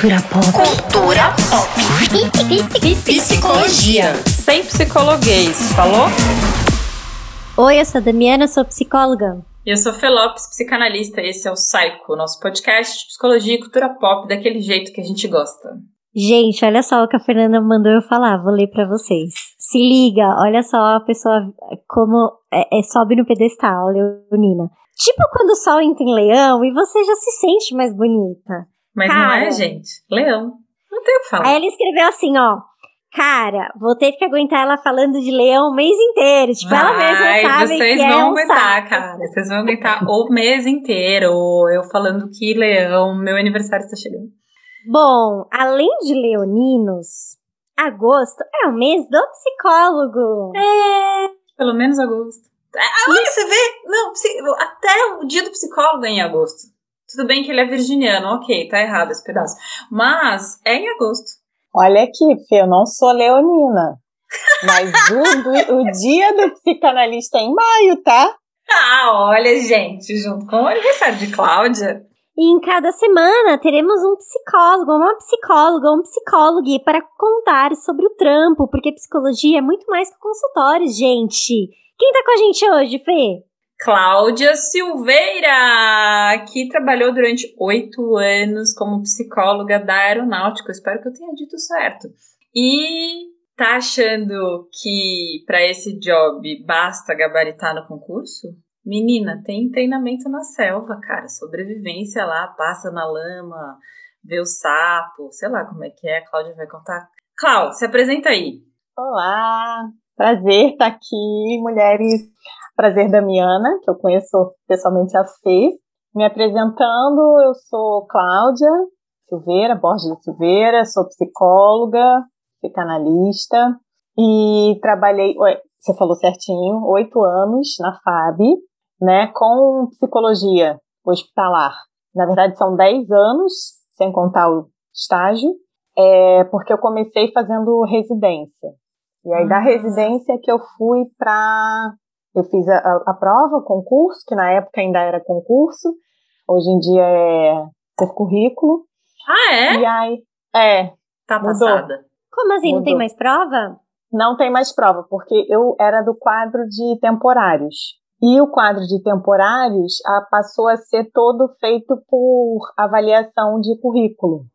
Cultura pop. Cultura pop. Psicologia. Sem psicologuês, falou? Oi, eu sou a Damiana, sou psicóloga. E eu sou Felopes, psicanalista. Esse é o Psycho, nosso podcast de psicologia e cultura pop daquele jeito que a gente gosta. Gente, olha só o que a Fernanda mandou eu falar, vou ler para vocês. Se liga, olha só a pessoa como é, é, sobe no pedestal, Leonina. Tipo quando o sol entra em leão e você já se sente mais bonita. Mas Cara, não é, gente? Leão. Não tem o que falar. Aí ela escreveu assim, ó. Cara, vou ter que aguentar ela falando de leão o mês inteiro. Tipo, ela mesma sabe vocês que vão é um aguentar, saco. cara. Vocês vão aguentar o mês inteiro. Eu falando que leão, meu aniversário está chegando. Bom, além de leoninos, agosto é o mês do psicólogo. É, pelo menos agosto. Ah, olha, você vê? Não, até o dia do psicólogo é em agosto. Tudo bem que ele é virginiano, ok, tá errado esse pedaço. Mas é em agosto. Olha aqui, Fê, eu não sou leonina. Mas o, do, o dia do psicanalista é em maio, tá? Ah, olha, gente, junto com o aniversário de Cláudia. E em cada semana teremos um psicólogo, uma psicóloga, um psicólogo para contar sobre o trampo, porque psicologia é muito mais que consultórios, gente. Quem tá com a gente hoje, Fê? Cláudia Silveira, que trabalhou durante oito anos como psicóloga da aeronáutica. espero que eu tenha dito certo. E tá achando que para esse job basta gabaritar no concurso? Menina, tem treinamento na selva, cara. Sobrevivência lá, passa na lama, vê o sapo, sei lá como é que é. A Cláudia vai contar. Cláudia, se apresenta aí. Olá, prazer estar aqui, mulheres. Prazer, Damiana, que eu conheço pessoalmente a Fê. Me apresentando, eu sou Cláudia Silveira, Borges Silveira, sou psicóloga, psicanalista e trabalhei, você falou certinho, oito anos na FAB, né, com psicologia hospitalar. Na verdade, são dez anos, sem contar o estágio, é, porque eu comecei fazendo residência. E aí, da Ah. residência que eu fui para. Eu fiz a, a, a prova, o concurso, que na época ainda era concurso, hoje em dia é por currículo. Ah, é? E aí, é, Tá Mudou. passada. Como assim? Não tem Mudou. mais prova? não tem mais prova, porque eu era do quadro de temporários. E o quadro de temporários ah, passou a ser todo feito por avaliação de currículo,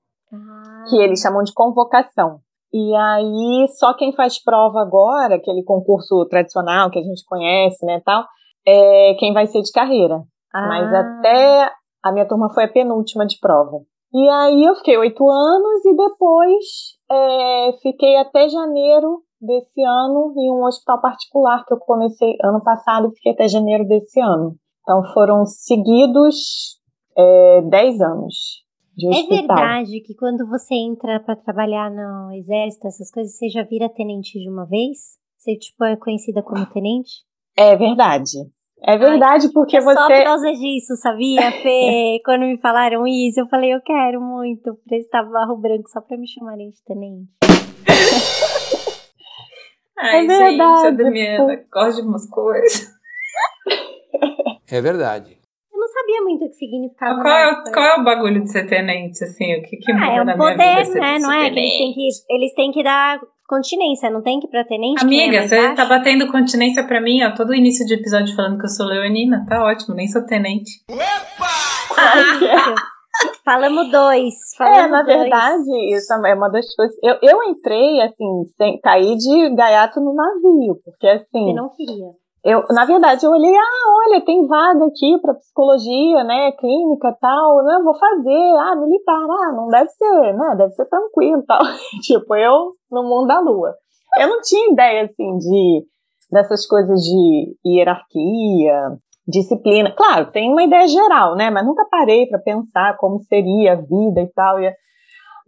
que eles chamam de convocação. E aí, só quem faz prova agora, aquele concurso tradicional que a gente conhece, né, tal, é quem vai ser de carreira. Mas Ah. até a minha turma foi a penúltima de prova. E aí eu fiquei oito anos e depois é, fiquei até janeiro desse ano em um hospital particular que eu comecei ano passado e fiquei até janeiro desse ano. Então foram seguidos é, dez anos de É hospital. verdade que quando você entra pra trabalhar no exército, essas coisas, você já vira tenente de uma vez? Você, tipo, é conhecida como tenente? É verdade. É verdade porque É só por você causa disso, sabia, Fê? Quando me falaram isso, eu falei, eu quero muito prestar barro branco só pra me chamarem de tenente. Ai, gente, verdade, a Damiana gosta de umas coisas. É verdade. Sabia muito o que significava. Qual é, na o, qual é o bagulho de ser tenente, assim? O que, que Ah, muda é na um minha vida poder, ser- né? Não é? Que eles têm que, eles têm que dar continência, não tem que ir pra tenente? é Amiga, mais você baixo? tá batendo continência pra mim, ó. Todo início de episódio falando que eu sou leonina. Tá ótimo, nem sou tenente. Falamos dois. É, Falamos na dois. verdade, isso é uma das coisas. Eu, eu entrei, assim, sem, caí de gaiato no navio, porque assim. Você não queria. Eu, na verdade, eu olhei, ah, olha, tem vaga aqui para psicologia, né, clínica tal, né, vou fazer, ah, militar, ah, não deve ser, né, deve ser tranquilo tal. tipo, eu no mundo da lua. Eu não tinha ideia, assim, de, dessas coisas de hierarquia, disciplina. Claro, tem uma ideia geral, né, mas nunca parei para pensar como seria a vida e tal. E,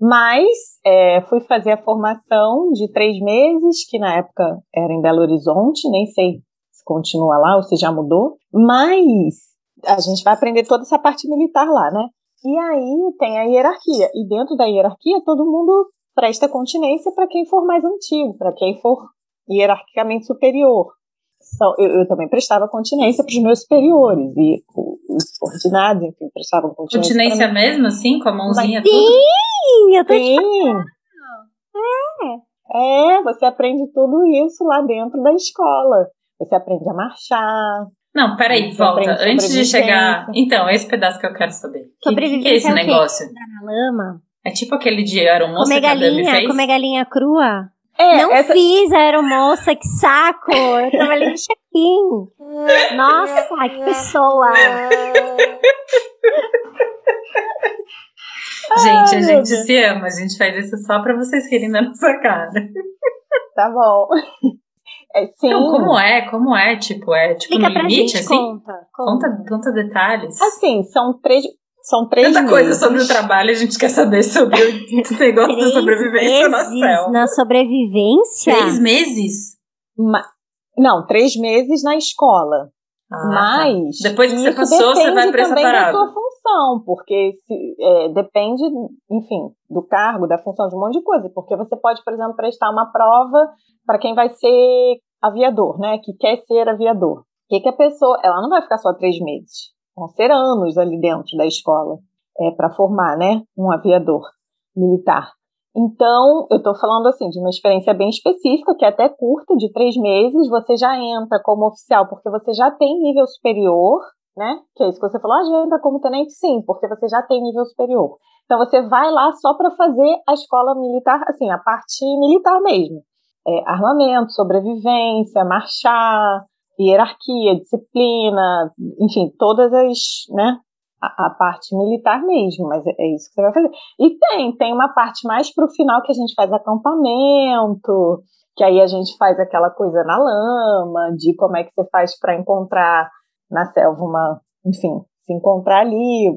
mas é, fui fazer a formação de três meses, que na época era em Belo Horizonte, nem sei se continua lá ou se já mudou, mas a gente vai aprender toda essa parte militar lá, né? E aí tem a hierarquia, e dentro da hierarquia todo mundo presta continência para quem for mais antigo, para quem for hierarquicamente superior. Então, eu, eu também prestava continência para os meus superiores, e os subordinados, enfim, prestavam continência. Continência mesmo, assim, com a mãozinha Mas- tudo? Sim, eu tô Sim. É, você aprende tudo isso lá dentro da escola. Você aprende a marchar. Não, peraí, volta. Antes de chegar. sobrevivência. Então, esse pedaço que eu quero saber. O que, que, é Sobrevivência esse é negócio? na lama. É tipo aquele de aeromoça Comer que a galinha, fez? comer galinha crua. É, não essa, fiz aeromoça, que saco! Eu trabalhei no check-in. Nossa, que pessoa! Gente, a Ai, meu gente se ama, a gente faz isso só pra vocês rirem da nossa cara. tá bom. É, sim. Então, como é? Como é? Tipo, é tipo Explica no pra limite, gente, assim? conta. Conta, conta detalhes. Assim, são três, são três Tanta coisa meses. sobre o trabalho, a gente quer saber sobre o negócio da sobrevivência na meses selva. na sobrevivência? Três meses? Ma- Não, três meses na escola. Ah, Mas Depois que você passou, você vai pra essa também parada. da sua função, porque se, é, depende, enfim, do cargo, da função de um monte de coisa. Porque você pode, por exemplo, prestar uma prova para quem vai ser aviador, né? Que quer ser aviador. O que, que a pessoa. Ela não vai ficar só três meses. Vão ser anos ali dentro da escola é, para formar, né? Um aviador militar. Então, eu estou falando assim de uma experiência bem específica, que é até curta, de três meses, você já entra como oficial, porque você já tem nível superior, né? Que é isso que você falou, ah, já entra como tenente, sim, porque você já tem nível superior. Então você vai lá só para fazer a escola militar, assim, a parte militar mesmo. É, armamento, sobrevivência, marchar, hierarquia, disciplina, enfim, todas as, né? A, a parte militar mesmo, mas é, é isso que você vai fazer. E tem, tem uma parte mais pro final que a gente faz acampamento, que aí a gente faz aquela coisa na lama, de como é que você faz para encontrar na selva uma, enfim, se encontrar ali,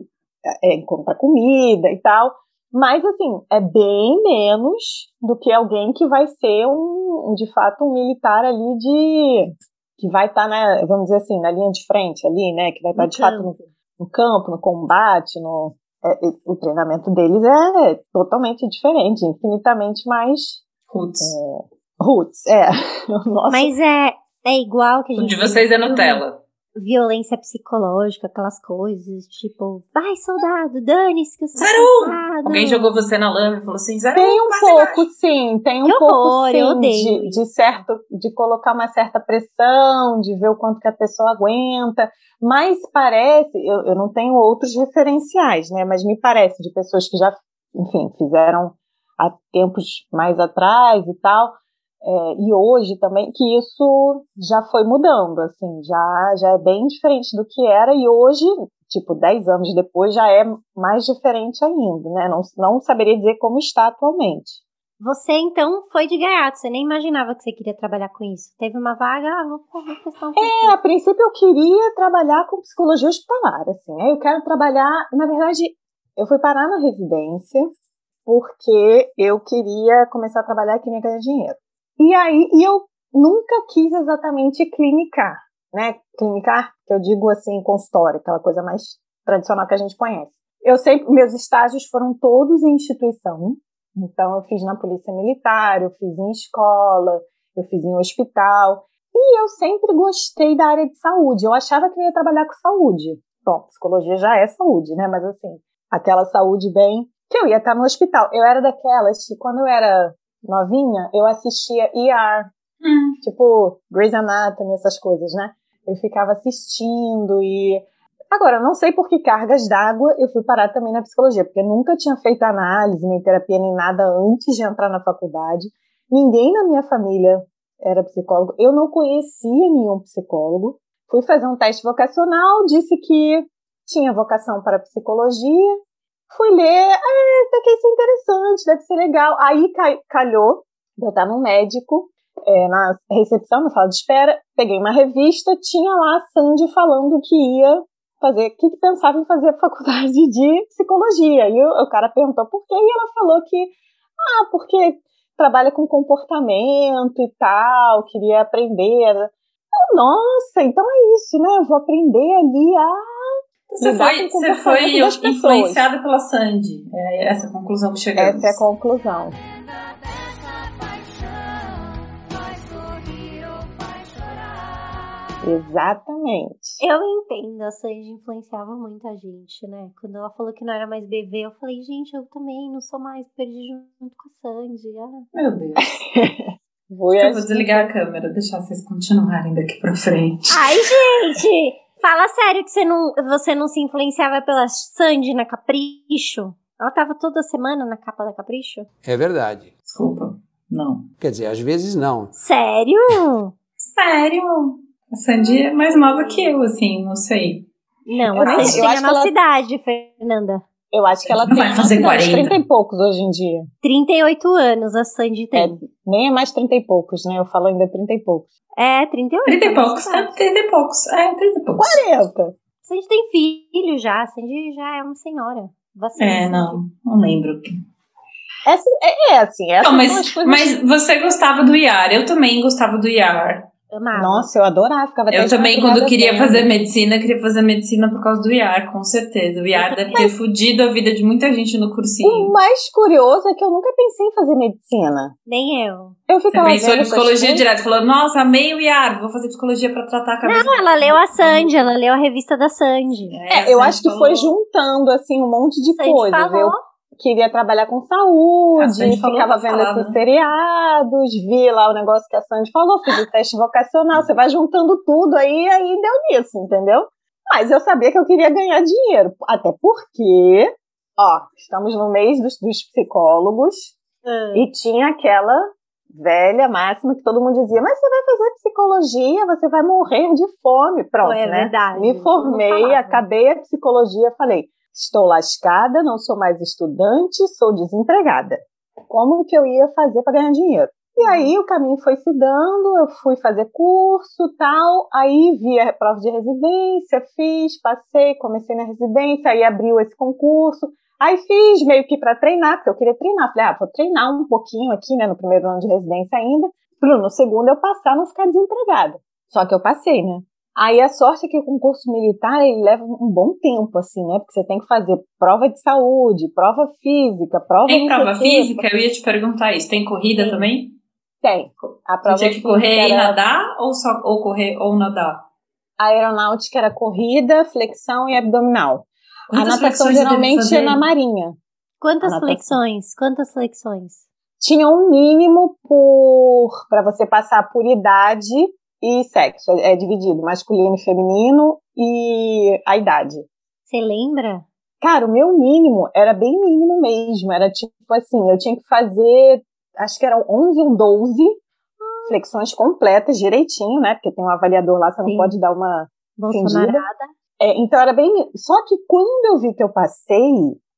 é, encontrar comida e tal. Mas, assim, é bem menos do que alguém que vai ser um, de fato, um militar ali de. que vai estar, né, vamos dizer assim, na linha de frente ali, né? Que vai estar, No de fato, no, no campo, no combate, no. é, é, o treinamento deles é totalmente diferente, infinitamente mais roots, é. O nosso Mas é, é igual que a O gente. de vocês é Nutella. Violência psicológica, aquelas coisas, tipo, vai soldado, dane-se que eu sou. Alguém jogou você na lama e falou assim, zero Tem um, pouco, sim, tem um Que pouco horror, sim, eu odeio de, de certo, de colocar uma certa pressão, de ver o quanto que a pessoa aguenta, mas parece, eu, eu não tenho outros referenciais, né, mas me parece de pessoas que já, enfim, fizeram há tempos mais atrás e tal, é, e hoje também, que isso já foi mudando, assim, já, já é bem diferente do que era, e hoje, tipo, 10 anos depois, já é mais diferente ainda, né? Não, não saberia dizer como está atualmente. Você então foi de gaiato, você nem imaginava que você queria trabalhar com isso. Teve uma vaga, ah, vou, vou testar um É, a princípio eu queria trabalhar com psicologia hospitalar, assim, aí eu quero trabalhar, na verdade, eu fui parar na residência porque eu queria começar a trabalhar aqui e ganhar dinheiro. E aí, e eu nunca quis exatamente clinicar, né? Clinicar, que eu digo assim, consultório, aquela coisa mais tradicional que a gente conhece. Eu sempre, meus estágios foram todos em instituição, então eu fiz na polícia militar, eu fiz em escola, eu fiz em hospital, e eu sempre gostei da área de saúde. Eu achava que eu ia trabalhar com saúde. Bom, psicologia já é saúde, né? Mas assim, aquela saúde bem que eu ia estar no hospital. Eu era daquelas que quando eu era novinha, eu assistia ER, Hum. tipo Grey's Anatomy, essas coisas, né? Eu ficava assistindo e agora não sei por que cargas d'água eu fui parar também na psicologia, porque eu nunca tinha feito análise, nem terapia, nem nada antes de entrar na faculdade. Ninguém na minha família era psicólogo. Eu não conhecia nenhum psicólogo. Fui fazer um teste vocacional, disse que tinha vocação para psicologia. Fui ler, ah, até que isso é interessante, deve ser legal. Aí ca- calhou eu estar num médico, é, na recepção, na sala de espera, peguei uma revista, tinha lá a Sandy falando que ia fazer, que pensava em fazer a faculdade de psicologia. E o, o cara perguntou por quê, e ela falou que, ah, porque trabalha com comportamento e tal, queria aprender. Eu, Nossa, então é isso, né? Eu vou aprender ali a Você foi, você foi influenciada pela Sandy. É essa a conclusão que chegamos. Essa é a conclusão. Exatamente. Eu entendo, a Sandy influenciava muito a gente, né? Quando ela falou que não era mais bebê, eu falei, gente, eu também não sou mais, perdi junto com a Sandy. Ah. Meu Deus. Vou, Eu vou desligar a câmera, deixar vocês continuarem daqui pra frente. Ai, gente! Fala sério que você não, você não se influenciava pela Sandy na Capricho? Ela tava toda semana na capa da Capricho? É verdade. Desculpa. Não. Quer dizer, às vezes não. Sério? Sério? A Sandy é mais nova que eu, assim, não sei. Não, Eu a Sandy tem a nossa ela- idade, Fernanda. Eu acho que ela Não tem vai fazer uns 40. 30 e poucos hoje em dia. 38 anos a Sandy tem. Nem é mais 30 e poucos, né? Eu falo ainda 30 e poucos. É, 38. 30 e a nossa poucos. É, idade. 30 e poucos. É, 30 e poucos. 40. A Sandy tem filho já, a Sandy já é uma senhora. Vacina, É, não. Não lembro. Essa, é, é assim, essas Não, mas, coisas. mas você gostava do IAR. Eu também gostava do IAR. Amava. Nossa, eu adorava. Ficava Eu também, quando queria vendo. fazer medicina, queria fazer medicina por causa do IAR, com certeza. O IAR deve ter fudido a vida de muita gente no O cursinho. mais curioso é que eu nunca pensei em fazer medicina. Nem eu. Eu Você ficava pensou vendo em psicologia coisas. direto, falou, nossa, amei o IAR, vou fazer psicologia pra tratar a cabeça. Não, ela leu a Sandy, ela leu a revista da Sandy. É, eu acho que foi juntando, assim, um monte de coisas. falou. Eu queria trabalhar com saúde, ficava vendo esses né? seriados, vi lá o negócio que a Sandy falou, fiz o teste vocacional, você vai juntando tudo aí, aí deu nisso, entendeu? Mas eu sabia que eu queria ganhar dinheiro, até porque, ó, estamos no mês dos, dos psicólogos, Ah. e tinha aquela velha máxima que todo mundo dizia, mas você vai fazer psicologia, você vai morrer de fome. Pronto, é né? verdade. Me formei, acabei a psicologia, falei, estou lascada, não sou mais estudante, sou desempregada. Como que eu ia fazer para ganhar dinheiro? E aí o caminho foi se dando, eu fui fazer curso, tal, aí vi a prova de residência, fiz, passei, comecei na residência, aí abriu esse concurso, aí fiz meio que para treinar, porque eu queria treinar, falei, ah, vou treinar um pouquinho aqui, né, no primeiro ano de residência ainda, para no segundo eu passar, não ficar desempregada. Só que eu passei, né? Aí a sorte é que o concurso militar ele leva um bom tempo, assim, né? Porque você tem que fazer prova de saúde, prova física, prova Tem prova física? Eu ia te perguntar isso. Tem corrida Tem. também? Tem. A Você prova tinha que correr e nadar? Ou só ou correr ou nadar? A aeronáutica era corrida, flexão e abdominal. Quantas a natação geralmente é na marinha. Quantas flexões? Quantas flexões? Tinha um mínimo por para você passar por idade e sexo. É, é dividido masculino e feminino e a idade. Você lembra? Cara, o meu mínimo era bem mínimo mesmo. Era tipo assim, eu tinha que fazer, acho que eram 11 ou 12 flexões completas, direitinho, né? Porque tem um avaliador lá, você Sim. não pode dar uma. Bolsonaro. É, então era bem. Só que quando eu vi que eu passei,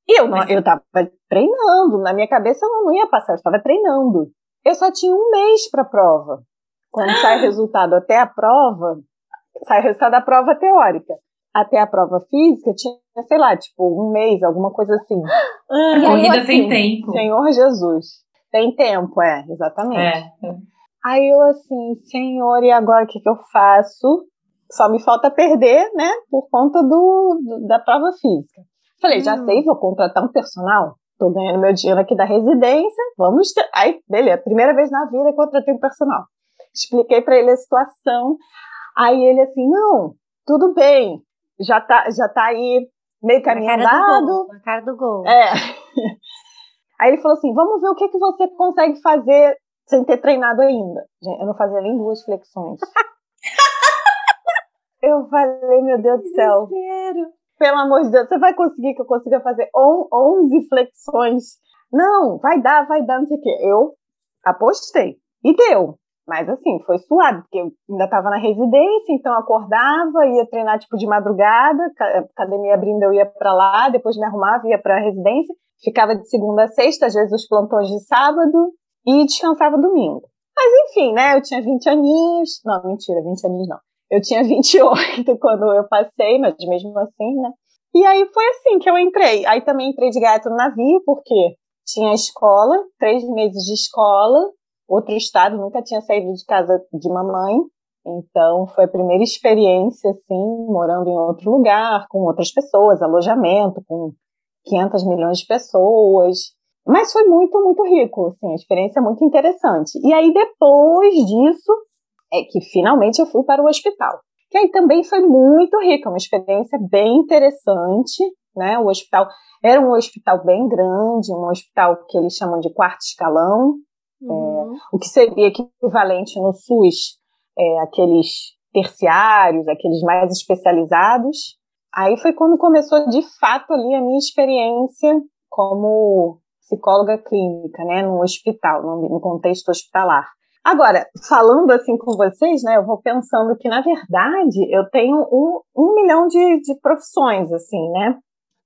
eu, não, eu tava treinando. Na minha cabeça eu não ia passar, eu estava treinando. Eu só tinha um mês para prova. Quando sai resultado até a prova, sai o resultado da prova teórica. Até a prova física, tinha, sei lá, tipo, um mês, alguma coisa assim. A E aí, corrida assim, tem tempo. Senhor Jesus. Tem tempo, é, exatamente. É. Aí eu assim, senhor, e agora o que, que eu faço? Só me falta perder, né, por conta do, do- da prova física. Falei, já Hum. sei, vou contratar um personal. Tô ganhando meu dinheiro aqui da residência, vamos. Aí, beleza, primeira vez na vida eu contratei um personal. Expliquei pra ele a situação. Aí ele assim, não, tudo bem, já tá, já tá aí meio caminho Na cara do andado. gol. Na cara do gol. É. Aí ele falou assim: vamos ver o que, que você consegue fazer sem ter treinado ainda. Gente, eu não fazia nem duas flexões. eu falei, meu Deus do céu, pelo amor de Deus, você vai conseguir que eu consiga fazer on- 11 flexões? Não, vai dar, vai dar, não sei o quê. Eu apostei. E deu. Mas assim, foi suado, porque eu ainda estava na residência, então acordava, ia treinar tipo de madrugada, ca- academia abrindo, eu ia para lá, depois me arrumava, ia para a residência, ficava de segunda a sexta, às vezes os plantões de sábado, e descansava domingo. Mas enfim, né, eu tinha 20 aninhos, não, mentira, 20 aninhos não. Eu tinha 28 quando eu passei, mas mesmo assim, né? E aí foi assim que eu entrei. Aí também entrei de gato no navio, porque tinha escola, três meses de escola, outro estado, nunca tinha saído de casa de mamãe. Então foi a primeira experiência, assim, morando em outro lugar, com outras pessoas, alojamento, com 500 milhões de pessoas. Mas foi muito, muito rico, assim, a experiência é muito interessante. E aí depois disso é que finalmente eu fui para o hospital. que aí também foi muito rica, uma experiência bem interessante, né? O hospital era um hospital bem grande, um hospital que eles chamam de quarto escalão, uhum. é, o que seria equivalente no SUS, é, aqueles terciários, aqueles mais especializados. Aí foi quando começou de fato ali a minha experiência como psicóloga clínica, né, no hospital, no, no contexto hospitalar. Agora, falando assim com vocês, né, eu vou pensando que, na verdade, eu tenho um, um milhão de, de profissões, assim, né?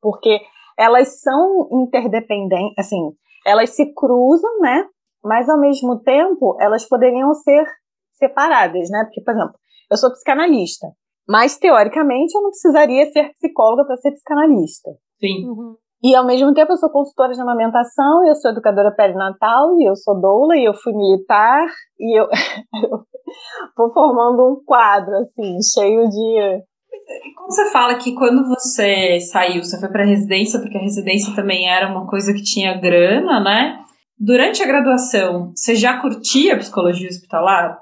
Porque elas são interdependentes, assim, elas se cruzam, né? Mas, ao mesmo tempo, elas poderiam ser separadas, né? Porque, por exemplo, eu sou psicanalista, mas, teoricamente, eu não precisaria ser psicóloga para ser psicanalista. Sim. Uhum. E ao mesmo tempo eu sou consultora de amamentação, eu sou educadora perinatal, e eu sou doula, e eu fui militar, e eu, eu vou formando um quadro, assim, cheio de... Como você fala que quando você saiu, você foi para residência, porque a residência também era uma coisa que tinha grana, né? Durante a graduação, você já curtia psicologia hospitalar?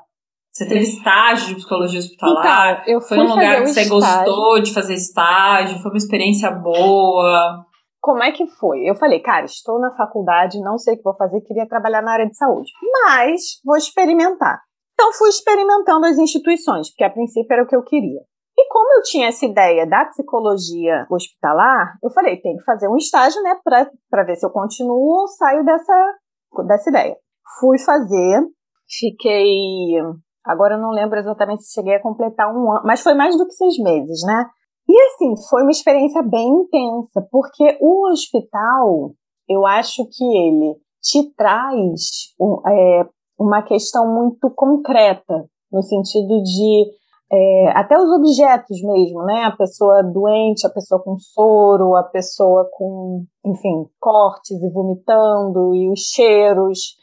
Você teve estágio de psicologia hospitalar? Então, eu fui foi um lugar que você estágio. gostou de fazer estágio? Foi uma experiência boa? como é que foi? Eu falei, cara, estou na faculdade, não sei o que vou fazer, queria trabalhar na área de saúde, mas vou experimentar. Então fui experimentando as instituições, porque a princípio era o que eu queria. E como eu tinha essa ideia da psicologia hospitalar, eu falei, tem que fazer um estágio, né, para ver se eu continuo ou saio dessa, dessa ideia. Fui fazer, fiquei. Agora eu não lembro exatamente se cheguei a completar um ano, mas foi mais do que seis meses, né? E assim, foi uma experiência bem intensa, porque o hospital, eu acho que ele te traz é, uma questão muito concreta, no sentido de é, até os objetos mesmo, né? A pessoa doente, a pessoa com soro, a pessoa com, enfim, cortes e vomitando, e os cheiros.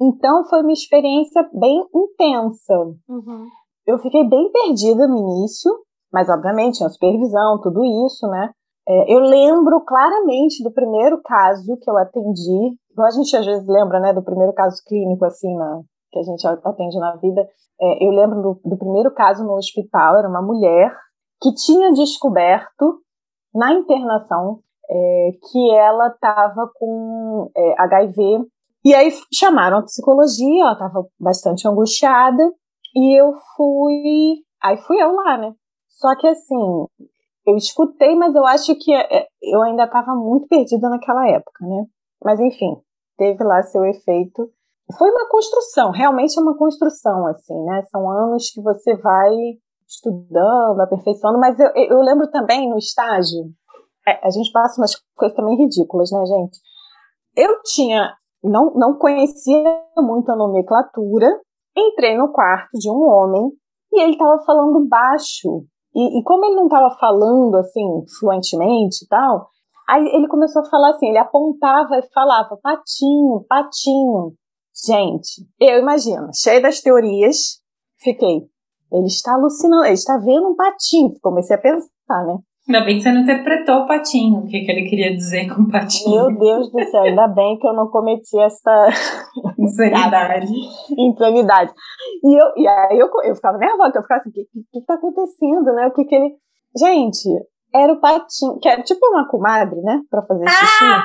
Então foi uma experiência bem intensa. Uhum. Eu fiquei bem perdida no início, mas, obviamente, tinha supervisão, tudo isso, né? É, eu lembro claramente do primeiro caso que eu atendi, igual a gente às vezes lembra, né, do primeiro caso clínico, assim, na, que a gente atende na vida. É, eu lembro do, do primeiro caso no hospital, era uma mulher que tinha descoberto na internação é, que ela estava com é, HIV. E aí chamaram a psicologia, ela estava bastante angustiada, e eu fui. Aí fui eu lá, né? Só que assim, eu escutei, mas eu acho que é, eu ainda estava muito perdida naquela época, né? Mas enfim, teve lá seu efeito. Foi uma construção, realmente é uma construção, assim, né? São anos que você vai estudando, aperfeiçoando, mas eu, eu lembro também no estágio, é, a gente passa umas coisas também ridículas, né, gente? Eu tinha, não, não conhecia muito a nomenclatura, entrei no quarto de um homem e ele estava falando baixo e, e como ele não estava falando assim fluentemente e tal, aí ele começou a falar assim, ele apontava e falava patinho, patinho. Gente, eu imagino, cheia das teorias, fiquei. Ele está alucinando, ele está vendo um patinho. Comecei a pensar, né? Ainda bem que você não interpretou o patinho, o que, que ele queria dizer com patinho. Meu Deus do céu, ainda bem que eu não cometi essa insanidade. insanidade. E, eu, e aí eu, eu ficava nervosa, eu ficava assim, o que, que, que tá acontecendo, né? O que que ele... Gente, era o patinho, que era tipo uma comadre, né? Pra fazer xixi. Ah!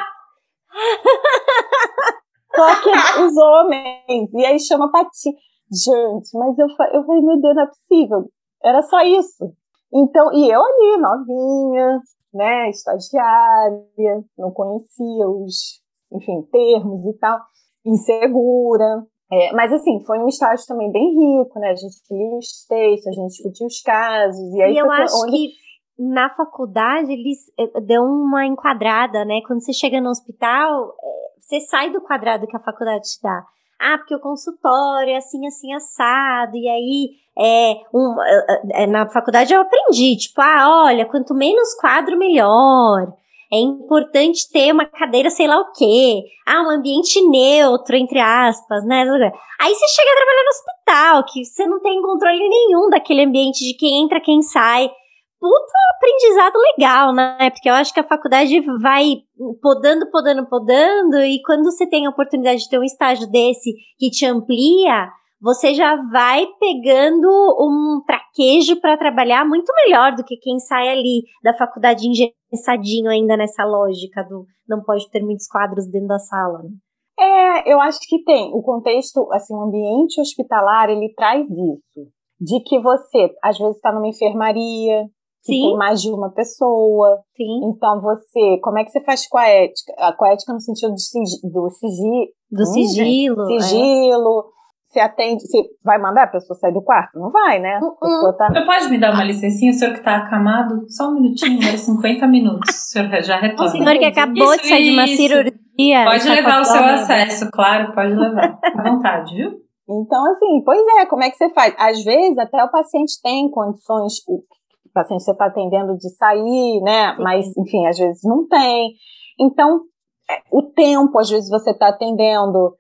Só que os homens, e aí chama patinho. Gente, mas eu, eu falei, meu Deus, não é possível. Era só isso. Então, e eu ali, novinha, né, estagiária, não conhecia os, enfim, termos e tal, insegura. É, mas assim, foi um estágio também bem rico, né? A gente lia os textos, a gente discutia os casos. E, aí e eu acho onde... que na faculdade eles eh, dão uma enquadrada, né? Quando você chega no hospital, eh, você sai do quadrado que a faculdade te dá. Ah, porque o consultório é assim, assim, assado, e aí é, um, é, na faculdade eu aprendi, tipo, ah, olha, quanto menos quadro, melhor. É importante ter uma cadeira, sei lá o quê. Ah, um ambiente neutro, entre aspas, né? Aí você chega a trabalhar no hospital, que você não tem controle nenhum daquele ambiente de quem entra, quem sai. Puta aprendizado legal, né? Porque eu acho que a faculdade vai podando, podando, podando, e quando você tem a oportunidade de ter um estágio desse que te amplia, você já vai pegando um traquejo para trabalhar muito melhor do que quem sai ali da faculdade engessadinho ainda nessa lógica do não pode ter muitos quadros dentro da sala. Né? É, eu acho que tem. O contexto, assim, o ambiente hospitalar, ele traz isso. De que você, às vezes, está numa enfermaria, que Sim. tem mais de uma pessoa. Sim. Então, você, como é que você faz com a ética? Com a ética no sentido do, sig, do, sigi, do hum, sigilo. Sigilo. É. Você atende, você vai mandar a pessoa sair do quarto? Não vai, né? Uh -uh. Tá... Você pode me dar uma licencinha, o senhor que está acamado? Só um minutinho, mais 50 minutos. O senhor já retorna. O senhor que acabou isso, de sair de uma cirurgia. Pode levar o seu acesso, claro, pode levar. À vontade, viu? Então, assim, pois é, como é que você faz? Às vezes, até o paciente tem condições, o paciente você está atendendo de sair, né? Sim. Mas, enfim, às vezes não tem. Então, é, o tempo, às vezes você está atendendo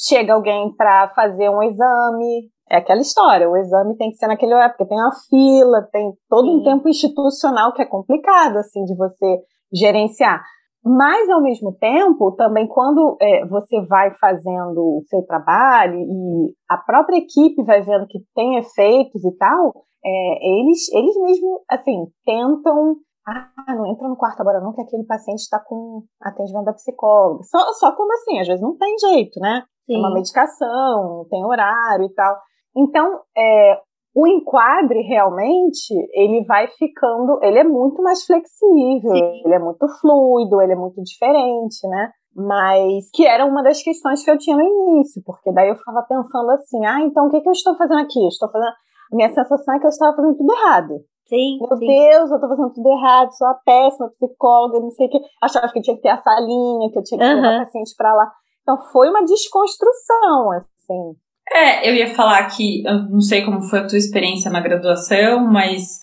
chega alguém para fazer um exame, é aquela história, o exame tem que ser naquele horário, porque tem uma fila, tem todo Sim. um tempo institucional que é complicado, assim, de você gerenciar. Mas, ao mesmo tempo, também quando é, você vai fazendo o seu trabalho e a própria equipe vai vendo que tem efeitos e tal, é, eles, eles mesmo, assim, tentam ah, não entra no quarto agora não, que aquele paciente está com atendimento da psicóloga. Só, só quando assim, às vezes não tem jeito, né? Sim. uma medicação, tem horário e tal. Então, é, o enquadre realmente, ele vai ficando, ele é muito mais flexível, Sim. ele é muito fluido, ele é muito diferente, né? Mas que era uma das questões que eu tinha no início, porque daí eu ficava pensando assim, ah, então o que, que eu estou fazendo aqui? Eu estou fazendo. Minha sensação é que eu estava fazendo tudo errado. Sim, Meu sim. Deus, eu estou fazendo tudo errado, sou a péssima psicóloga, não sei o que. Achava que eu tinha que ter a salinha, que eu tinha que uhum. levar paciente para lá. Então foi uma desconstrução, assim. É, eu ia falar que eu não sei como foi a tua experiência na graduação, mas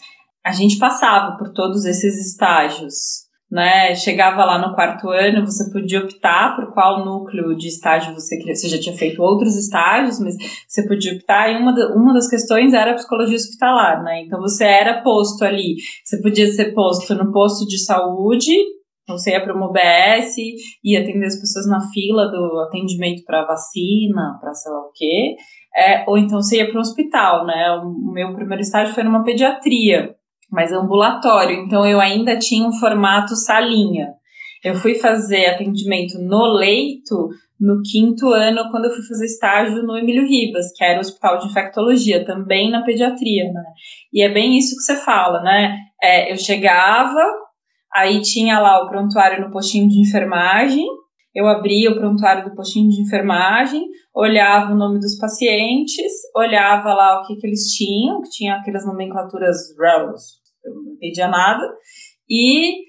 a gente passava por todos esses estágios. Né, chegava lá no quarto ano, você podia optar por qual núcleo de estágio você queria. Você já tinha feito outros estágios, mas você podia optar, e uma, uma das questões era a psicologia hospitalar, né? Então você era posto ali. Você podia ser posto no posto de saúde, você ia para uma UBS, ia atender as pessoas na fila do atendimento para vacina, para sei lá o quê. É, ou então você ia para um hospital, né? O meu primeiro estágio foi numa pediatria, mas ambulatório. Então eu ainda tinha um formato salinha. Eu fui fazer atendimento no leito no quinto ano, quando eu fui fazer estágio no Emílio Ribas, que era o hospital de infectologia, também na pediatria, né? E é bem isso que você fala, né? É, eu chegava, Aí tinha lá o prontuário no postinho de enfermagem. Eu abria o prontuário do postinho de enfermagem, olhava o nome dos pacientes, olhava lá o que, que eles tinham, que tinha aquelas nomenclaturas RELS, eu não entendia nada, e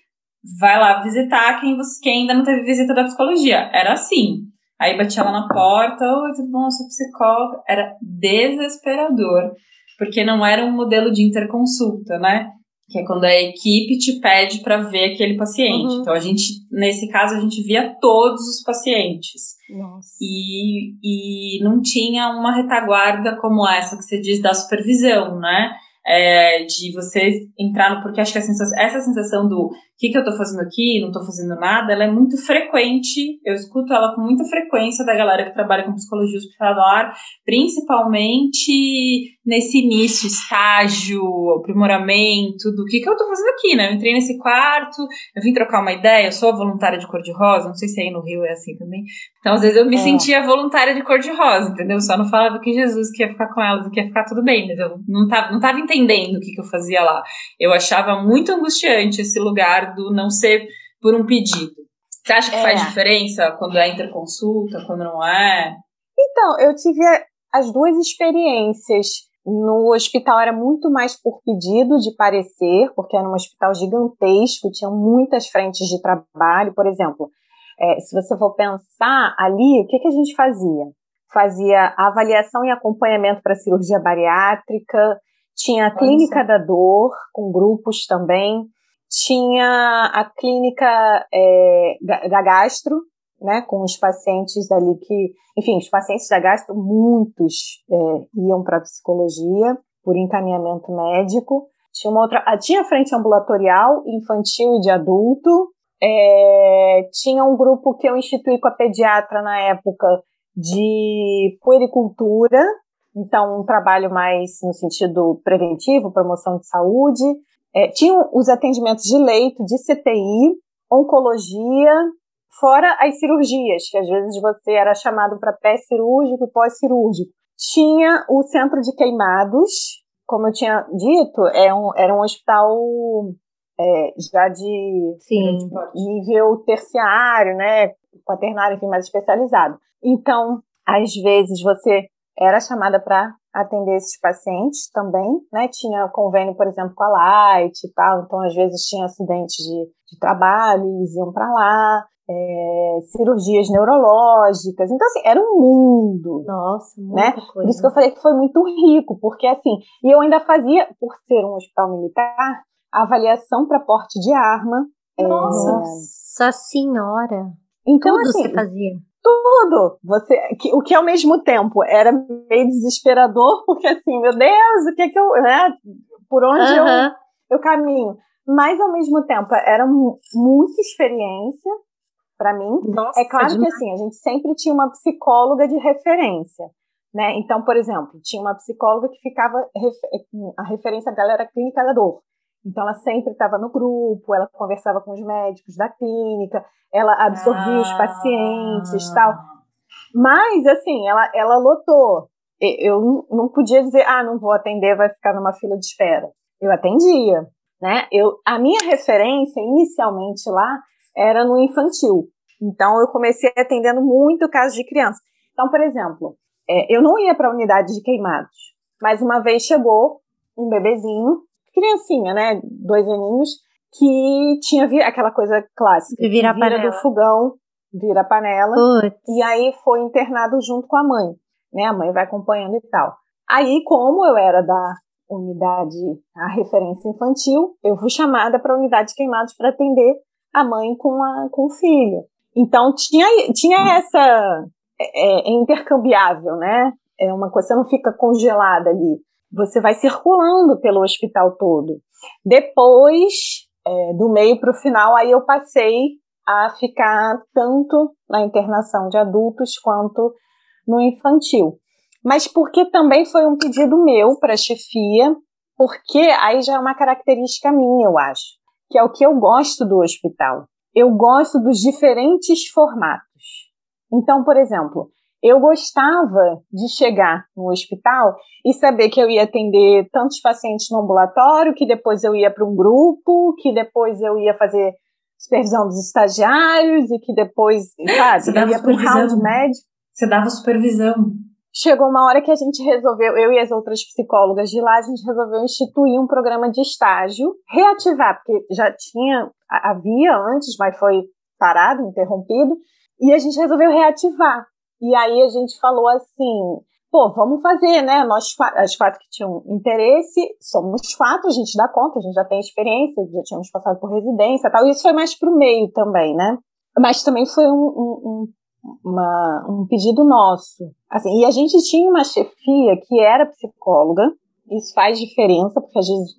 vai lá visitar quem, você, quem ainda não teve visita da psicologia. Era assim. Aí batia lá na porta, oi, tudo bom, eu sou psicóloga. Era desesperador, porque não era um modelo de interconsulta, né? Que é quando a equipe te pede para ver aquele paciente. Uhum. Então a gente, nesse caso, a gente via todos os pacientes. Nossa. E, e não tinha uma retaguarda como essa que você diz da supervisão, né? É, de você entrar no. Porque acho que sensação, essa sensação do que, que eu tô fazendo aqui, não tô fazendo nada, ela é muito frequente, eu escuto ela com muita frequência da galera que trabalha com psicologia hospitalar, principalmente nesse início, estágio, aprimoramento, do que, que eu tô fazendo aqui, né? Eu entrei nesse quarto, eu vim trocar uma ideia, eu sou voluntária de cor-de-rosa, não sei se aí no Rio é assim também. Então, às vezes, eu me é. sentia voluntária de cor-de-rosa, entendeu? Só não falava que Jesus que ia ficar com elas, que ia ficar tudo bem, mas eu não tava, não tava entendendo o que, que eu fazia lá. Eu achava muito angustiante esse lugar do não ser por um pedido. Você acha que é. faz diferença quando é interconsulta, quando não é? Então, eu tive as duas experiências. No hospital era muito mais por pedido de parecer, porque era um hospital gigantesco, tinha muitas frentes de trabalho. Por exemplo, é, se você for pensar ali, o que, que a gente fazia? Fazia avaliação e acompanhamento para cirurgia bariátrica, tinha a clínica da dor, com grupos também, tinha a clínica é, da gastro, né, com os pacientes ali que, enfim, os pacientes da gastro, muitos é, iam para psicologia por encaminhamento médico. Tinha uma outra, ah, tinha frente ambulatorial, infantil e de adulto. É, tinha um grupo que eu instituí com a pediatra na época de puericultura, então um trabalho mais no sentido preventivo, promoção de saúde. É, tinham os atendimentos de leito, de CTI, oncologia, fora as cirurgias, que às vezes você era chamado para pré-cirúrgico e pós-cirúrgico. Tinha o centro de queimados, como eu tinha dito, é um, era um hospital é, já de, Sim. nível terciário, né, quaternário, enfim, mais especializado. Então, às vezes você era chamada para atender esses pacientes também, né? Tinha convênio, por exemplo, com a Light e tal, então às vezes tinha acidentes de, de trabalho, eles iam para lá é, cirurgias neurológicas. Então, assim, era um mundo. Nossa, né? coisa. Por isso que eu falei que foi muito rico, porque assim, e eu ainda fazia, por ser um hospital militar, avaliação para porte de arma. é, Nossa senhora. então, Tudo assim, você fazia. Tudo. Você, que- o que ao mesmo tempo era meio desesperador, porque assim, meu Deus, o que é que eu, né? Por onde eu Aham. eu caminho. Mas, ao mesmo tempo, era mu- muita experiência para mim. Nossa, É claro que, assim, a gente sempre tinha uma psicóloga de referência, né? Então, por exemplo, tinha uma psicóloga que ficava... A referência dela era a clínica da dor. Então, ela sempre estava no grupo, ela conversava com os médicos da clínica, ela absorvia os pacientes Ah. tal. Mas, assim, ela, ela lotou. Eu não- não podia dizer, ah, não vou atender, vai ficar numa fila de espera. Eu atendia, né? Eu, a minha referência, inicialmente lá, era no infantil. Então, eu comecei atendendo muito casos de criança. Então, por exemplo, é, eu não ia para a unidade de queimados, mas uma vez chegou um bebezinho, criancinha, né? Dois aninhos, que tinha aquela coisa clássica. Que vira panela. do fogão, vira a panela. Putz. E aí foi internado junto com a mãe, né? A mãe vai acompanhando e tal. Aí, como eu era da unidade, a referência infantil, eu fui chamada para a unidade de queimados para atender a mãe com, a, com o filho. Então tinha, tinha essa é, é intercambiável, né? É uma coisa, você não fica congelada ali. Você vai circulando pelo hospital todo. Depois, é, do meio para o final, aí eu passei a ficar tanto na internação de adultos quanto no infantil. Mas porque também foi um pedido meu para a chefia, porque aí já é uma característica minha, eu acho, que é o que eu gosto do hospital. Eu gosto dos diferentes formatos. Então, por exemplo, eu gostava de chegar no hospital e saber que eu ia atender tantos pacientes no ambulatório, que depois eu ia para um grupo, que depois eu ia fazer supervisão dos estagiários e que depois, sabe, Você eu dava ia para um round médico. Você dava supervisão. Chegou uma hora que a gente resolveu, eu e as outras psicólogas de lá, a gente resolveu instituir um programa de estágio, reativar, porque já tinha, havia antes, mas foi parado, interrompido, e a gente resolveu reativar. E aí a gente falou assim, pô, vamos fazer, né? Nós, as quatro que tinham interesse, somos quatro, a gente dá conta, a gente já tem experiência, já tínhamos passado por residência e tal, e isso foi mais pro meio também, né? Mas também foi um, um- um uma- um pedido nosso. Assim, e a gente tinha uma chefia que era psicóloga, isso faz diferença, porque às vezes,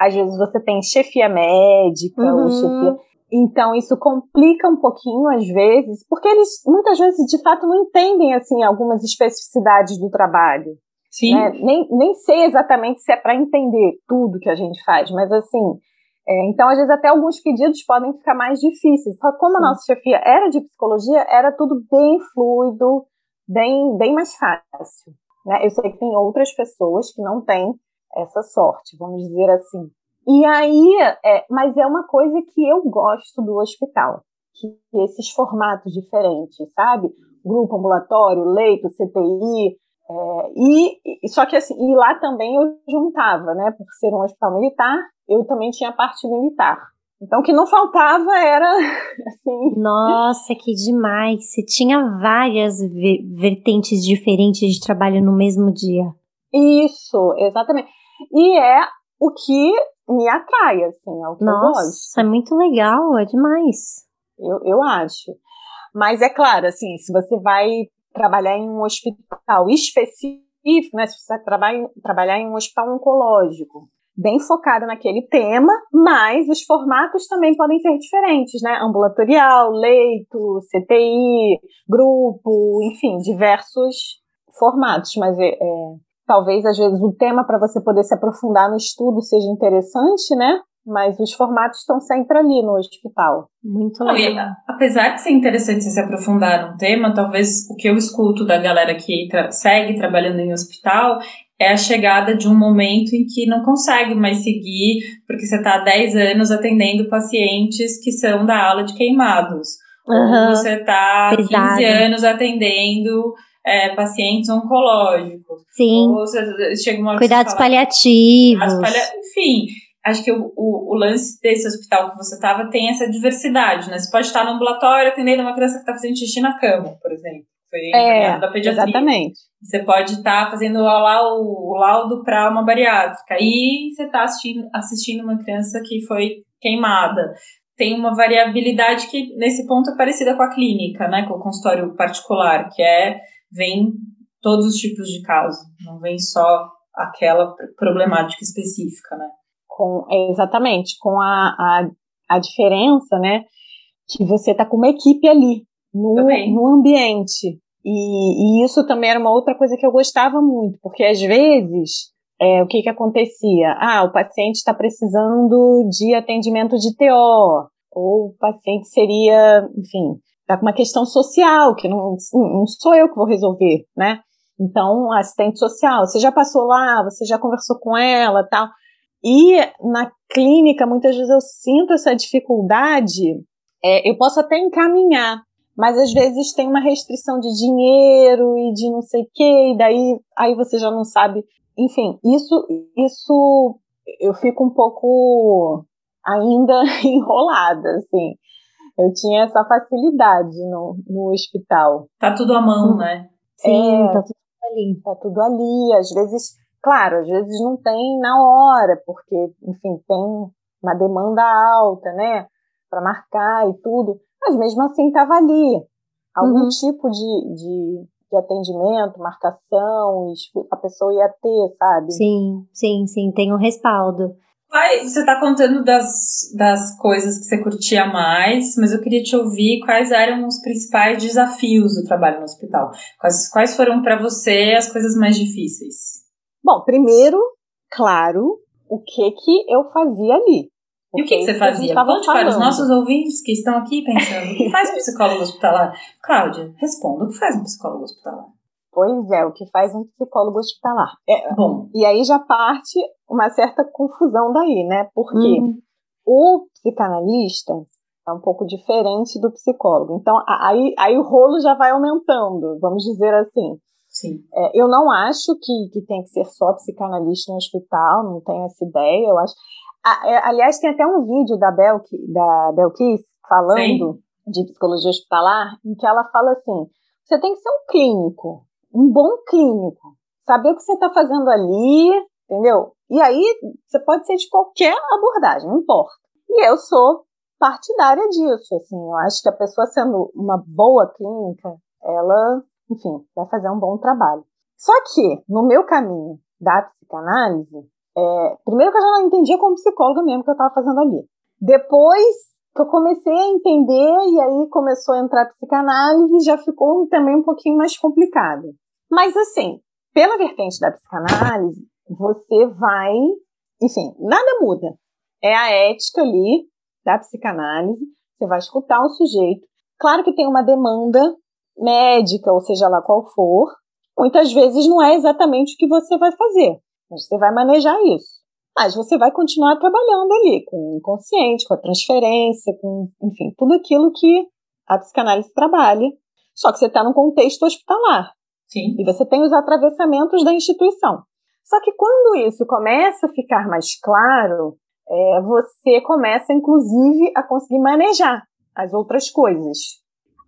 às vezes você tem chefia médica ou Uhum. chefia. Então, isso complica um pouquinho às vezes, porque eles muitas vezes de fato não entendem assim algumas especificidades do trabalho. Sim. né? Nem, nem sei exatamente se é para entender tudo que a gente faz, mas assim, é, então às vezes até alguns pedidos podem ficar mais difíceis. Só que como a Sim. nossa chefia era de psicologia, era tudo bem fluido, bem, bem mais fácil. Né? Eu sei que tem outras pessoas que não têm essa sorte, vamos dizer assim. E aí, é, mas é uma coisa que eu gosto do hospital, que esses formatos diferentes, sabe? Grupo ambulatório, leito, CTI, é, e, só que assim, e lá também eu juntava, né? Por ser um hospital militar, eu também tinha parte militar. Então o que não faltava era assim. Nossa, que demais. Você tinha várias ve- vertentes diferentes de trabalho no mesmo dia. Isso, exatamente. E é o que me atrai, assim, é o que eu gosto. Nossa, é muito legal, é demais. Eu, eu acho. Mas é claro, assim, se você vai trabalhar em um hospital específico, né? Se você em, trabalhar em um hospital oncológico, bem focado naquele tema, mas os formatos também podem ser diferentes, né? Ambulatorial, leito, CTI, grupo, enfim, diversos formatos. Mas é, é, talvez às vezes o tema para você poder se aprofundar no estudo seja interessante, né? Mas os formatos estão sempre ali no hospital. Muito legal. e, apesar de ser interessante se aprofundar num tema, talvez o que eu escuto da galera que tra segue trabalhando em hospital é a chegada de um momento em que não consegue mais seguir, porque você está há 10 anos atendendo pacientes que são da ala de queimados. Aham. Ou você está há 15 pesado. anos atendendo é, pacientes oncológicos. Sim. Ou você chega uma Cuidados fala, paliativos. Palia- Enfim, acho que o, o, o lance desse hospital que você estava tem essa diversidade, né? Você pode estar no ambulatório atendendo uma criança que está fazendo xixi na cama, por exemplo. Foi É, da pediatria. exatamente. Você pode estar fazendo lá o, o laudo para uma bariátrica. E você está assistindo, assistindo uma criança que foi queimada. Tem uma variabilidade que, nesse ponto, é parecida com a clínica, né? Com o consultório particular, que é, vem todos os tipos de casos. Não vem só aquela problemática específica, né? Com, é, exatamente, com a, a, a diferença, né? Que você está com uma equipe ali, no, no ambiente. E, e isso também era uma outra coisa que eu gostava muito, porque às vezes é, o que, que acontecia? Ah, o paciente está precisando de atendimento de TO, ou o paciente seria, enfim, com uma questão social, que não, não sou eu que vou resolver, né? Então, assistente social, você já passou lá, você já conversou com ela tal. E na clínica, muitas vezes eu sinto essa dificuldade, é, eu posso até encaminhar, mas às vezes tem uma restrição de dinheiro e de não sei o quê, e daí aí você já não sabe. Enfim, isso, isso eu fico um pouco ainda enrolada, assim. Eu tinha essa facilidade no, no hospital. Tá tudo à mão, né? Sim, É. tá tudo ali. Tá tudo ali, às vezes, claro, às vezes não tem na hora, porque, enfim, tem uma demanda alta, né, para marcar e tudo, mas mesmo assim estava ali. Algum Uhum. tipo de, de, de atendimento, marcação, a pessoa ia ter, sabe? Sim, sim, sim, tem um respaldo. Você tá contando das, das coisas que você curtia mais, mas eu queria te ouvir quais eram os principais desafios do trabalho no hospital. Quais, quais foram para você as coisas mais difíceis? Bom, primeiro, claro, o que que eu fazia ali. E o que, que você fazia? Conte para os nossos ouvintes que estão aqui pensando, o que faz um psicólogo hospitalar? Cláudia, responda, o que faz um psicólogo hospitalar? Pois é, o que faz um psicólogo hospitalar. É, Bom, e aí já parte uma certa confusão daí, né? Porque Uhum. o psicanalista é um pouco diferente do psicólogo. Então, aí, aí o rolo já vai aumentando, vamos dizer assim. sim. É, eu não acho que, que tem que ser só psicanalista no hospital, não tenho essa ideia. Eu acho. a- é, aliás, tem até um vídeo da Belki, da Belkis falando de psicologia hospitalar, em que ela fala assim: você tem que ser um clínico, um bom clínico, saber o que você está fazendo ali, entendeu? E aí você pode ser de qualquer abordagem, não importa. E eu sou partidária disso, assim, eu acho que a pessoa sendo uma boa clínica, ela, enfim, vai fazer um bom trabalho. Só que, no meu caminho da psicanálise, é, primeiro que eu já não entendia como psicóloga mesmo que eu estava fazendo ali. Depois que eu comecei a entender, e aí começou a entrar a psicanálise, já ficou também um pouquinho mais complicado. Mas assim, pela vertente da psicanálise, você vai, enfim, nada muda. É a ética ali da psicanálise, você vai escutar o sujeito. Claro que tem uma demanda médica, ou seja lá qual for, muitas vezes não é exatamente o que você vai fazer, mas você vai manejar isso. Mas você vai continuar trabalhando ali com o inconsciente, com a transferência, com, enfim, tudo aquilo que a psicanálise trabalha. Só que você está num contexto hospitalar Sim. e você tem os atravessamentos da instituição. Só que quando isso começa a ficar mais claro, é, você começa, inclusive, a conseguir manejar as outras coisas.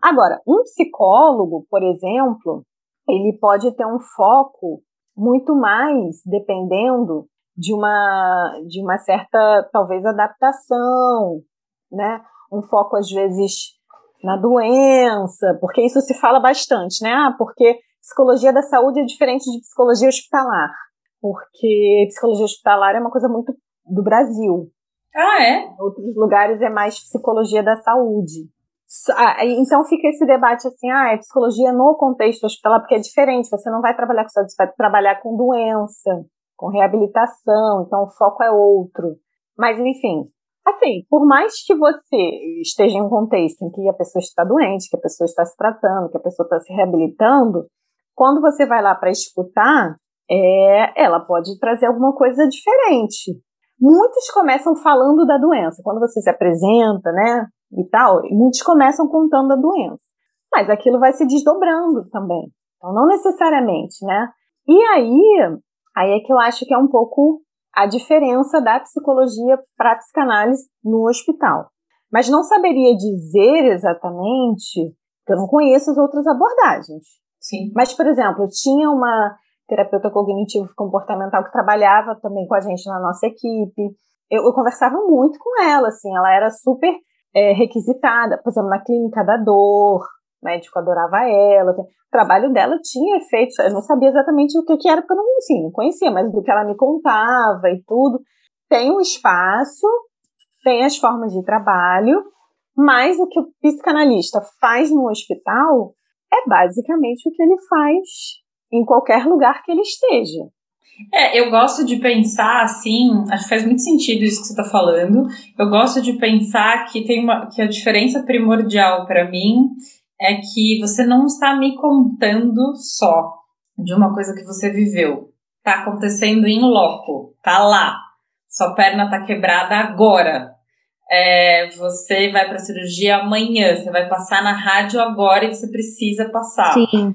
Agora, um psicólogo, por exemplo, ele pode ter um foco muito mais dependendo de uma, de uma certa, talvez, adaptação, né? Um foco, às vezes, na doença, porque isso se fala bastante, né? Ah, porque psicologia da saúde é diferente de psicologia hospitalar, porque psicologia hospitalar é uma coisa muito do Brasil. Ah, é? Em outros lugares é mais psicologia da saúde. Então fica esse debate assim, ah, é psicologia no contexto hospitalar, porque é diferente, você não vai trabalhar com saúde, você vai trabalhar com doença, com reabilitação, então o foco é outro. Mas, enfim, assim, por mais que você esteja em um contexto em que a pessoa está doente, que a pessoa está se tratando, que a pessoa está se reabilitando, quando você vai lá para escutar, é, ela pode trazer alguma coisa diferente. Muitos começam falando da doença. Quando você se apresenta, né, e tal, muitos começam contando a doença. Mas aquilo vai se desdobrando também. Então, não necessariamente, né? E aí, aí é que eu acho que é um pouco a diferença da psicologia para a psicanálise no hospital. Mas não saberia dizer exatamente, porque eu não conheço as outras abordagens. Sim. Mas, por exemplo, tinha uma terapeuta cognitivo comportamental que trabalhava também com a gente na nossa equipe. Eu, eu conversava muito com ela, assim, ela era super é, requisitada, por exemplo, na clínica da dor, o médico adorava ela, o trabalho dela tinha efeitos, eu não sabia exatamente o que, que era, porque eu não, assim, não conhecia, mas do que ela me contava e tudo. Tem um espaço, tem as formas de trabalho, mas o que o psicanalista faz no hospital é basicamente o que ele faz em qualquer lugar que ele esteja. É, eu gosto de pensar assim, acho que faz muito sentido isso que você está falando. Eu gosto de pensar que tem uma que a diferença primordial para mim é que você não está me contando só de uma coisa que você viveu. Tá acontecendo em loco, tá lá. Sua perna tá quebrada agora. É, você vai para cirurgia amanhã, você vai passar na rádio agora e você precisa passar. Sim.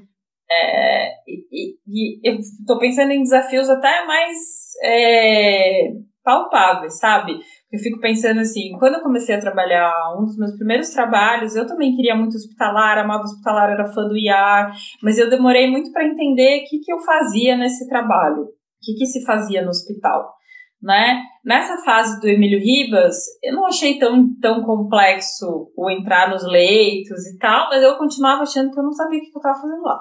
É, e, e, eu estou pensando em desafios até mais é, palpáveis, sabe? Eu fico pensando assim, quando eu comecei a trabalhar, um dos meus primeiros trabalhos, eu também queria muito hospitalar, amava hospitalar, era fã do IAR, mas eu demorei muito para entender o que, que eu fazia nesse trabalho, o que, que se fazia no hospital. Né? Nessa fase do Emílio Ribas, eu não achei tão, tão complexo o entrar nos leitos e tal, mas eu continuava achando que eu não sabia o que eu estava fazendo lá.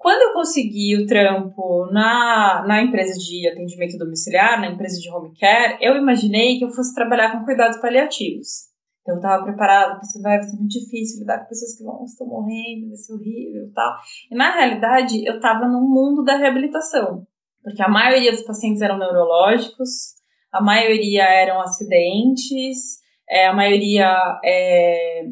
Quando eu consegui o trampo na, na empresa de atendimento domiciliar, na empresa de home care, eu imaginei que eu fosse trabalhar com cuidados paliativos. Então, eu estava preparada, pensei, vai, vai ser muito difícil lidar com pessoas que vão, estão morrendo, vai ser horrível e tal. E, na realidade, eu estava no mundo da reabilitação. Porque a maioria dos pacientes eram neurológicos, a maioria eram acidentes, é, a maioria é,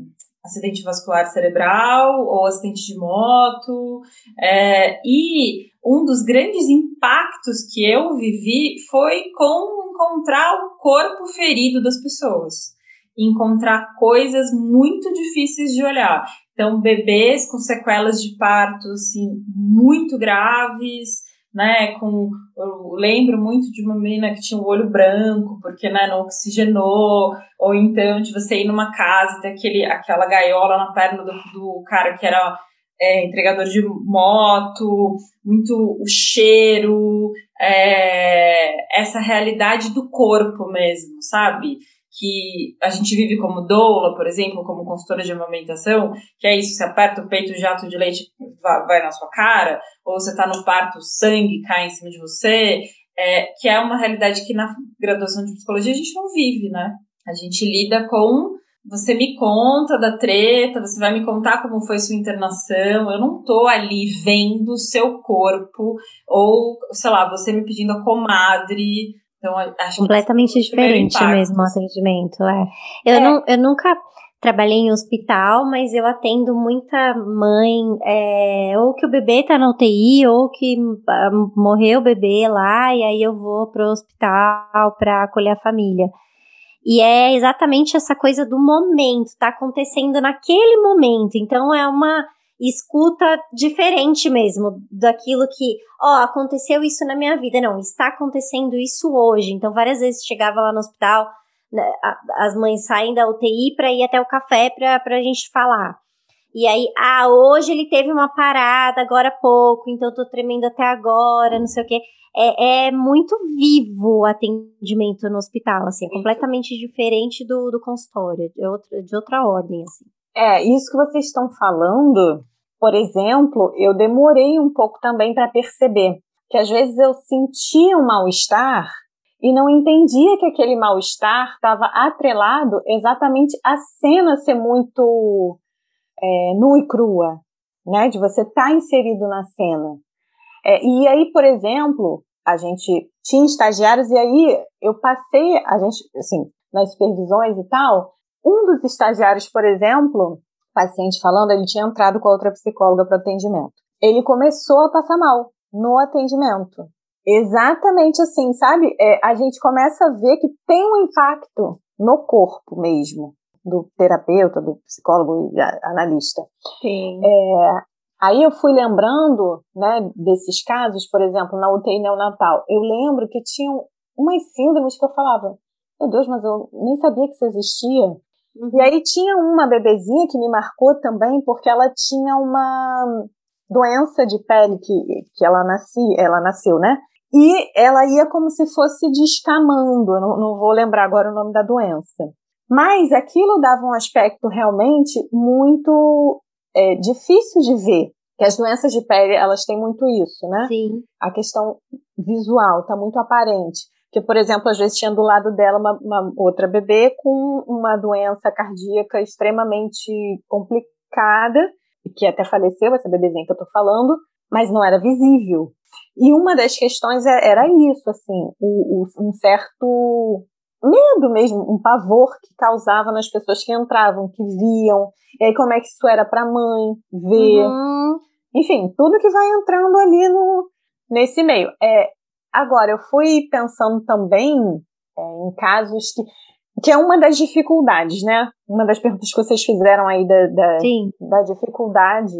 acidente vascular cerebral ou acidente de moto. É, e um dos grandes impactos que eu vivi foi com encontrar o corpo ferido das pessoas. Encontrar coisas muito difíceis de olhar. Então, bebês com sequelas de parto assim, muito graves, né, com, eu lembro muito de uma menina que tinha o olho branco, porque, né, não oxigenou, ou então de você ir numa casa ter aquele, aquela gaiola na perna do, do cara que era é, entregador de moto, muito o cheiro, é, essa realidade do corpo mesmo, sabe? Que a gente vive como doula, por exemplo, como consultora de amamentação, que é isso, você aperta o peito, o jato de leite vai, na sua cara, ou você está no parto, o sangue cai em cima de você, é, que é uma realidade que na graduação de psicologia a gente não vive, né? A gente lida com você me conta da treta, você vai me contar como foi sua internação. Eu não tô ali vendo o seu corpo, ou, sei lá, você me pedindo a comadre então, acho completamente diferente mesmo o atendimento. É. Eu, é. Não, eu nunca trabalhei em hospital, mas eu atendo muita mãe, é, ou que o bebê tá na UTI, ou que uh, morreu o bebê lá, e aí eu vou pro hospital para acolher a família. E é exatamente essa coisa do momento, tá acontecendo naquele momento. Então é uma escuta diferente mesmo daquilo que, ó, oh, aconteceu isso na minha vida. Não, está acontecendo isso hoje. Então, várias vezes chegava lá no hospital, né, as mães saem da UTI para ir até o café para a gente falar. E aí, ah, hoje ele teve uma parada agora há pouco, então eu tô tremendo até agora, não sei o quê. É, é muito vivo o atendimento no hospital, assim, é completamente diferente do, do consultório, de outra, de outra ordem, assim. É, isso que vocês estão falando, por exemplo, eu demorei um pouco também para perceber que às vezes eu sentia um mal-estar e não entendia que aquele mal-estar estava atrelado exatamente à cena ser muito é, nua e crua, né? De você estar tá inserido na cena. É, e aí, por exemplo, a gente tinha estagiários e aí eu passei, a gente, assim, nas supervisões e tal, um dos estagiários, por exemplo, paciente falando, ele tinha entrado com a outra psicóloga para atendimento. Ele começou a passar mal no atendimento. Exatamente assim, sabe? É, a gente começa a ver que tem um impacto no corpo mesmo, do terapeuta, do psicólogo e analista. Sim. É, aí eu fui lembrando né, desses casos, por exemplo, na UTI neonatal. Eu lembro que tinham umas síndromes que eu falava, meu Deus, mas eu nem sabia que isso existia. E aí tinha uma bebezinha que me marcou também, porque ela tinha uma doença de pele que, que ela, nasci, ela nasceu, né? E ela ia como se fosse descamando, eu não, não vou lembrar agora o nome da doença. Mas aquilo dava um aspecto realmente muito é, difícil de ver, que as doenças de pele elas têm muito isso, né? Sim. A questão visual está muito aparente. Que, por exemplo, às vezes tinha do lado dela uma, uma outra bebê com uma doença cardíaca extremamente complicada, que até faleceu, essa bebezinha que eu tô falando, mas não era visível. E uma das questões é, era isso, assim, o, o, um certo medo mesmo, um pavor que causava nas pessoas que entravam, que viam, e aí como é que isso era para a mãe ver, uhum. enfim, tudo que vai entrando ali no, nesse meio. É, agora, eu fui pensando também é, em casos que que é uma das dificuldades, né? Uma das perguntas que vocês fizeram aí da, da, da dificuldade.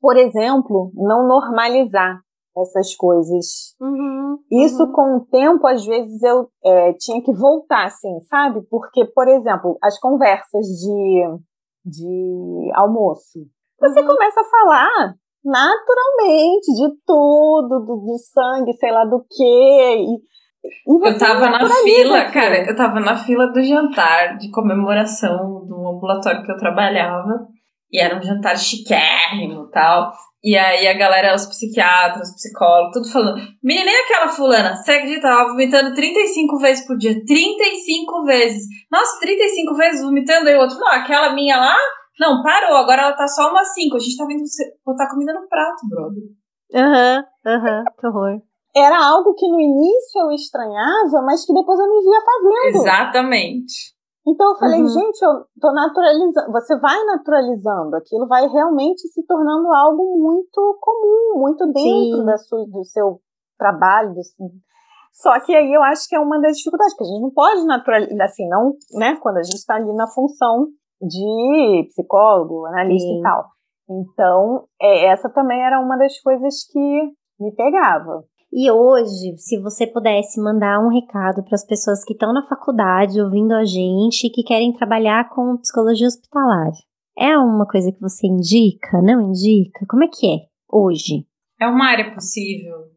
Por exemplo, não normalizar essas coisas. Uhum, Isso uhum. com o tempo, às vezes eu é, tinha que voltar, assim, sabe? Porque, por exemplo, as conversas de, de almoço, você uhum. começa a falar naturalmente de tudo, do, do sangue, sei lá do que, eu tava na fila, cara, eu tava na fila do jantar de comemoração do ambulatório que eu trabalhava. E era um jantar chiquérrimo e tal. E aí a galera, os psiquiatras, os psicólogos, tudo falando. Menina, nem aquela fulana, você acredita? Tava vomitando 35 vezes por dia. 35 vezes. Nossa, 35 vezes vomitando. Aí o outro, não, aquela minha lá, não, parou. Agora ela tá só uma 5. A gente tá vendo você botar comida no prato, brother. Aham, uhum, aham, uhum, que horror era algo que no início eu estranhava, mas que depois eu me via fazendo. Exatamente. Então eu falei, uhum. gente, eu tô naturalizando. Você vai naturalizando, aquilo vai realmente se tornando algo muito comum, muito dentro da sua, do seu trabalho. Do... Só que aí eu acho que é uma das dificuldades, porque a gente não pode naturalizar, assim, não, né? Quando a gente está ali na função de psicólogo, analista Sim. e tal. Então, é, essa também era uma das coisas que me pegava. E hoje, se você pudesse mandar um recado para as pessoas que estão na faculdade ouvindo a gente e que querem trabalhar com psicologia hospitalar, é uma coisa que você indica? Não indica? Como é que é hoje? É uma área possível.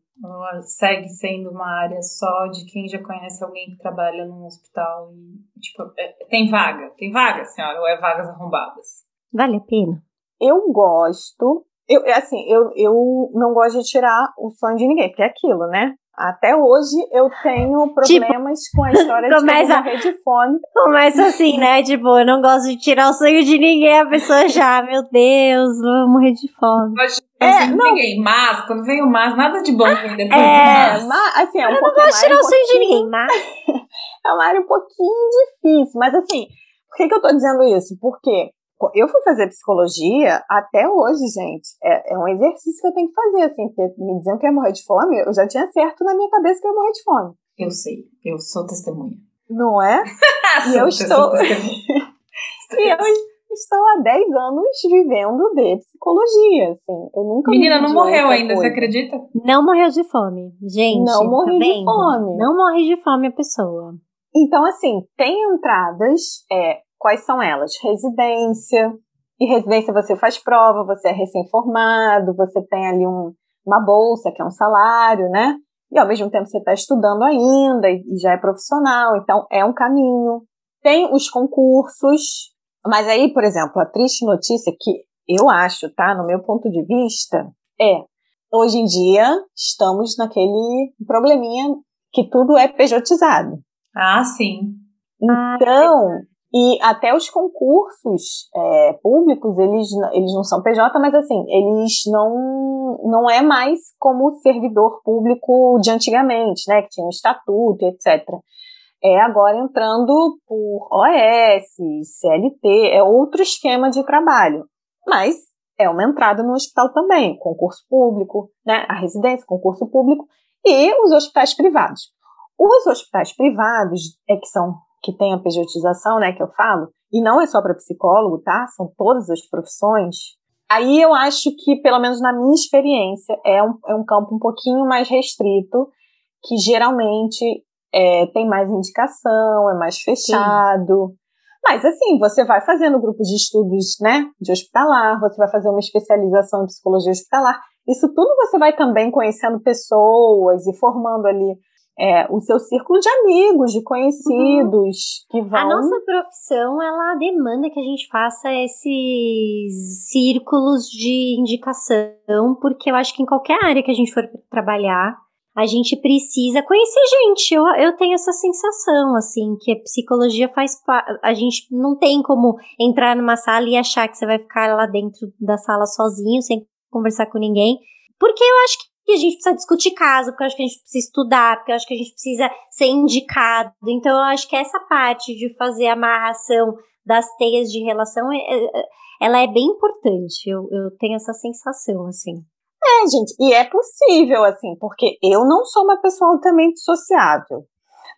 Segue sendo uma área só de quem já conhece alguém que trabalha num hospital e, tipo, é, tem vaga, tem vaga, senhora, ou é vagas arrombadas? Vale a pena? Eu gosto, eu, assim, eu, eu não gosto de tirar o sonho de ninguém, porque é aquilo, né? Até hoje eu tenho tipo, problemas tipo, com a história começa, de morrer de fome. Começa assim, né? Tipo, eu não gosto de tirar o sonho de ninguém, a pessoa já, meu Deus, vou morrer de fome. Não é, não. ninguém, mas quando vem o mas, nada de bom vem depois é, do mas. assim, é um eu não gosto de tirar o sonho de ninguém, mas. é uma área um pouquinho difícil, mas assim, por que, que eu tô dizendo isso? Porque eu fui fazer psicologia até hoje, gente. É, é, um exercício que eu tenho que fazer, assim, porque me diziam que ia morrer de fome, eu já tinha certo na minha cabeça que ia morrer de fome. Eu sei, eu sou testemunha. Não é? e eu estou. e eu estou há 10 anos vivendo de psicologia, assim. Eu nunca Menina, não morreu ainda, coisa. você acredita? Não morreu de fome, gente. Não morreu tá de fome. Não morre de fome a pessoa. Então, assim, tem entradas, é, Quais são elas? Residência. E residência você faz prova, você é recém-formado, você tem ali um, uma bolsa, que é um salário, né? E ao mesmo tempo você está estudando ainda e, e já é profissional, então é um caminho. Tem os concursos, mas aí, por exemplo, a triste notícia que eu acho, tá, no meu ponto de vista, é hoje em dia estamos naquele probleminha que tudo é pejotizado. Ah, sim. Então, E até os concursos é, públicos, eles, eles não são PJ, mas assim, eles não, não é mais como servidor público de antigamente, né? Que tinha um estatuto, etc. É agora entrando por OS, CLT, é outro esquema de trabalho. Mas é uma entrada no hospital também, concurso público, né? A residência, concurso público, e os hospitais privados. Os hospitais privados é que são que tem a pejotização, né, que eu falo, e não é só para psicólogo, tá? São todas as profissões. Aí eu acho que, pelo menos na minha experiência, é um, é um campo um pouquinho mais restrito, que geralmente é, tem mais indicação, é mais fechado. Sim. Mas assim, você vai fazendo grupo de estudos, né, de hospitalar, você vai fazer uma especialização em psicologia hospitalar. Isso tudo você vai também conhecendo pessoas e formando ali é, o seu círculo de amigos, de conhecidos uhum. que vão. A nossa profissão ela demanda que a gente faça esses círculos de indicação, porque eu acho que em qualquer área que a gente for trabalhar, a gente precisa conhecer gente. Eu, eu tenho essa sensação, assim, que a psicologia faz A gente não tem como entrar numa sala e achar que você vai ficar lá dentro da sala sozinho, sem conversar com ninguém. Porque eu acho que a gente precisa discutir caso, porque eu acho que a gente precisa estudar, porque eu acho que a gente precisa ser indicado. Então, eu acho que essa parte de fazer a amarração das teias de relação, é, é, ela é bem importante. Eu, eu tenho essa sensação, assim. É, gente, e é possível, assim, porque eu não sou uma pessoa altamente sociável.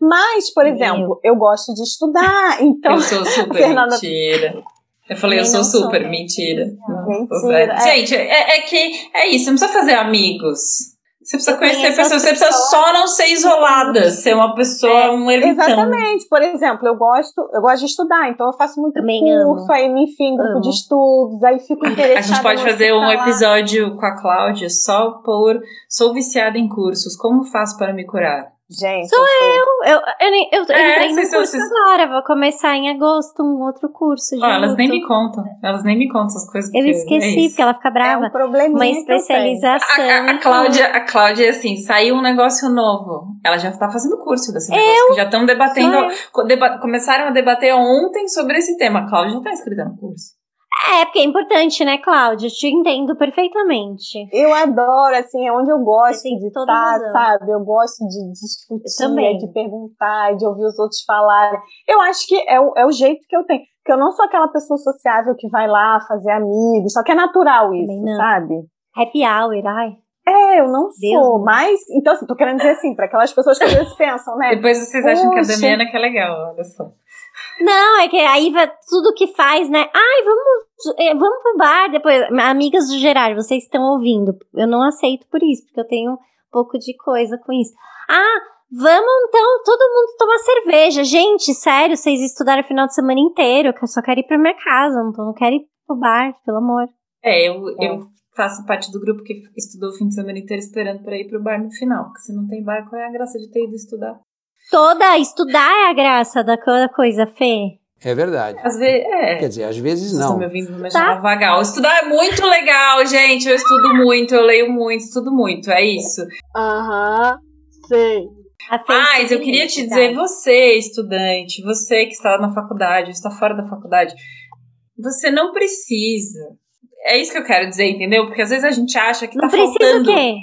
Mas, por exemplo, eu, eu gosto de estudar, então. Eu sou super Fernanda... mentira. Eu falei, eu sou super, sou. mentira. Mentira. É. Gente, é, é, que é isso, não precisa fazer amigos. Você precisa conhecer pessoas, você precisa só não ser isolada, ser uma pessoa, é, um ermitão. Exatamente. Por exemplo, eu gosto, eu gosto de estudar, então eu faço muito Também curso, amo. aí me enfim, grupo de estudos, aí fico interessada. A gente pode fazer um episódio com a Cláudia só por sou viciada em cursos, como faço para me curar? Gente. Sou eu. Eu, eu, eu, eu é, entrei no curso vocês... agora. Vou começar em agosto um outro curso. Oh, elas nem me contam. Elas nem me contam essas coisas. Eu esqueci, é porque ela fica brava. É um probleminha Uma especialização. A, a, a, Cláudia, a Cláudia é assim: saiu um negócio novo. Ela já tá fazendo curso desse negócio. Eu? já estão debatendo. Deba, começaram a debater ontem sobre esse tema. A Cláudia já tá inscrita no curso. É, porque é importante, né, Cláudia? Te entendo perfeitamente. Eu adoro, assim, é onde eu gosto de estar, tá, sabe? Eu gosto de discutir, de perguntar, de ouvir os outros falarem. Eu acho que é o, é o jeito que eu tenho. Porque eu não sou aquela pessoa sociável que vai lá fazer amigos, só que é natural isso, sabe? Happy hour, ai. É, eu não Deus sou, Deus. mas. Então, assim, tô querendo dizer assim, para aquelas pessoas que às vezes pensam, né? Depois vocês acham que a Damiana que é legal, olha só. Não, é que aí vai tudo que faz, né? Ai, vamos, é, vamos pro bar depois. Amigas do Gerard, vocês estão ouvindo. Eu não aceito por isso, porque eu tenho um pouco de coisa com isso. Ah, vamos então todo mundo tomar cerveja. Gente, sério, vocês estudaram o final de semana inteiro, que eu só quero ir pra minha casa, não, não quero ir pro bar, pelo amor. É, eu, é. eu faço parte do grupo que estudou o fim de semana inteiro esperando para ir pro bar no final. Porque se não tem bar, qual é a graça de ter ido estudar? Toda, estudar é a graça da coisa, Fê. É verdade. Às vezes, é. Quer dizer, às vezes não. Estou me ouvindo me tá. vagal. Estudar é muito legal, gente. Eu estudo muito, eu leio muito, estudo muito. É isso. Aham, sei. Mas eu queria te dizer, você, estudante, você que está na faculdade, está fora da faculdade, você não precisa. É isso que eu quero dizer, entendeu? Porque às vezes a gente acha que não tá precisa faltando. O quê?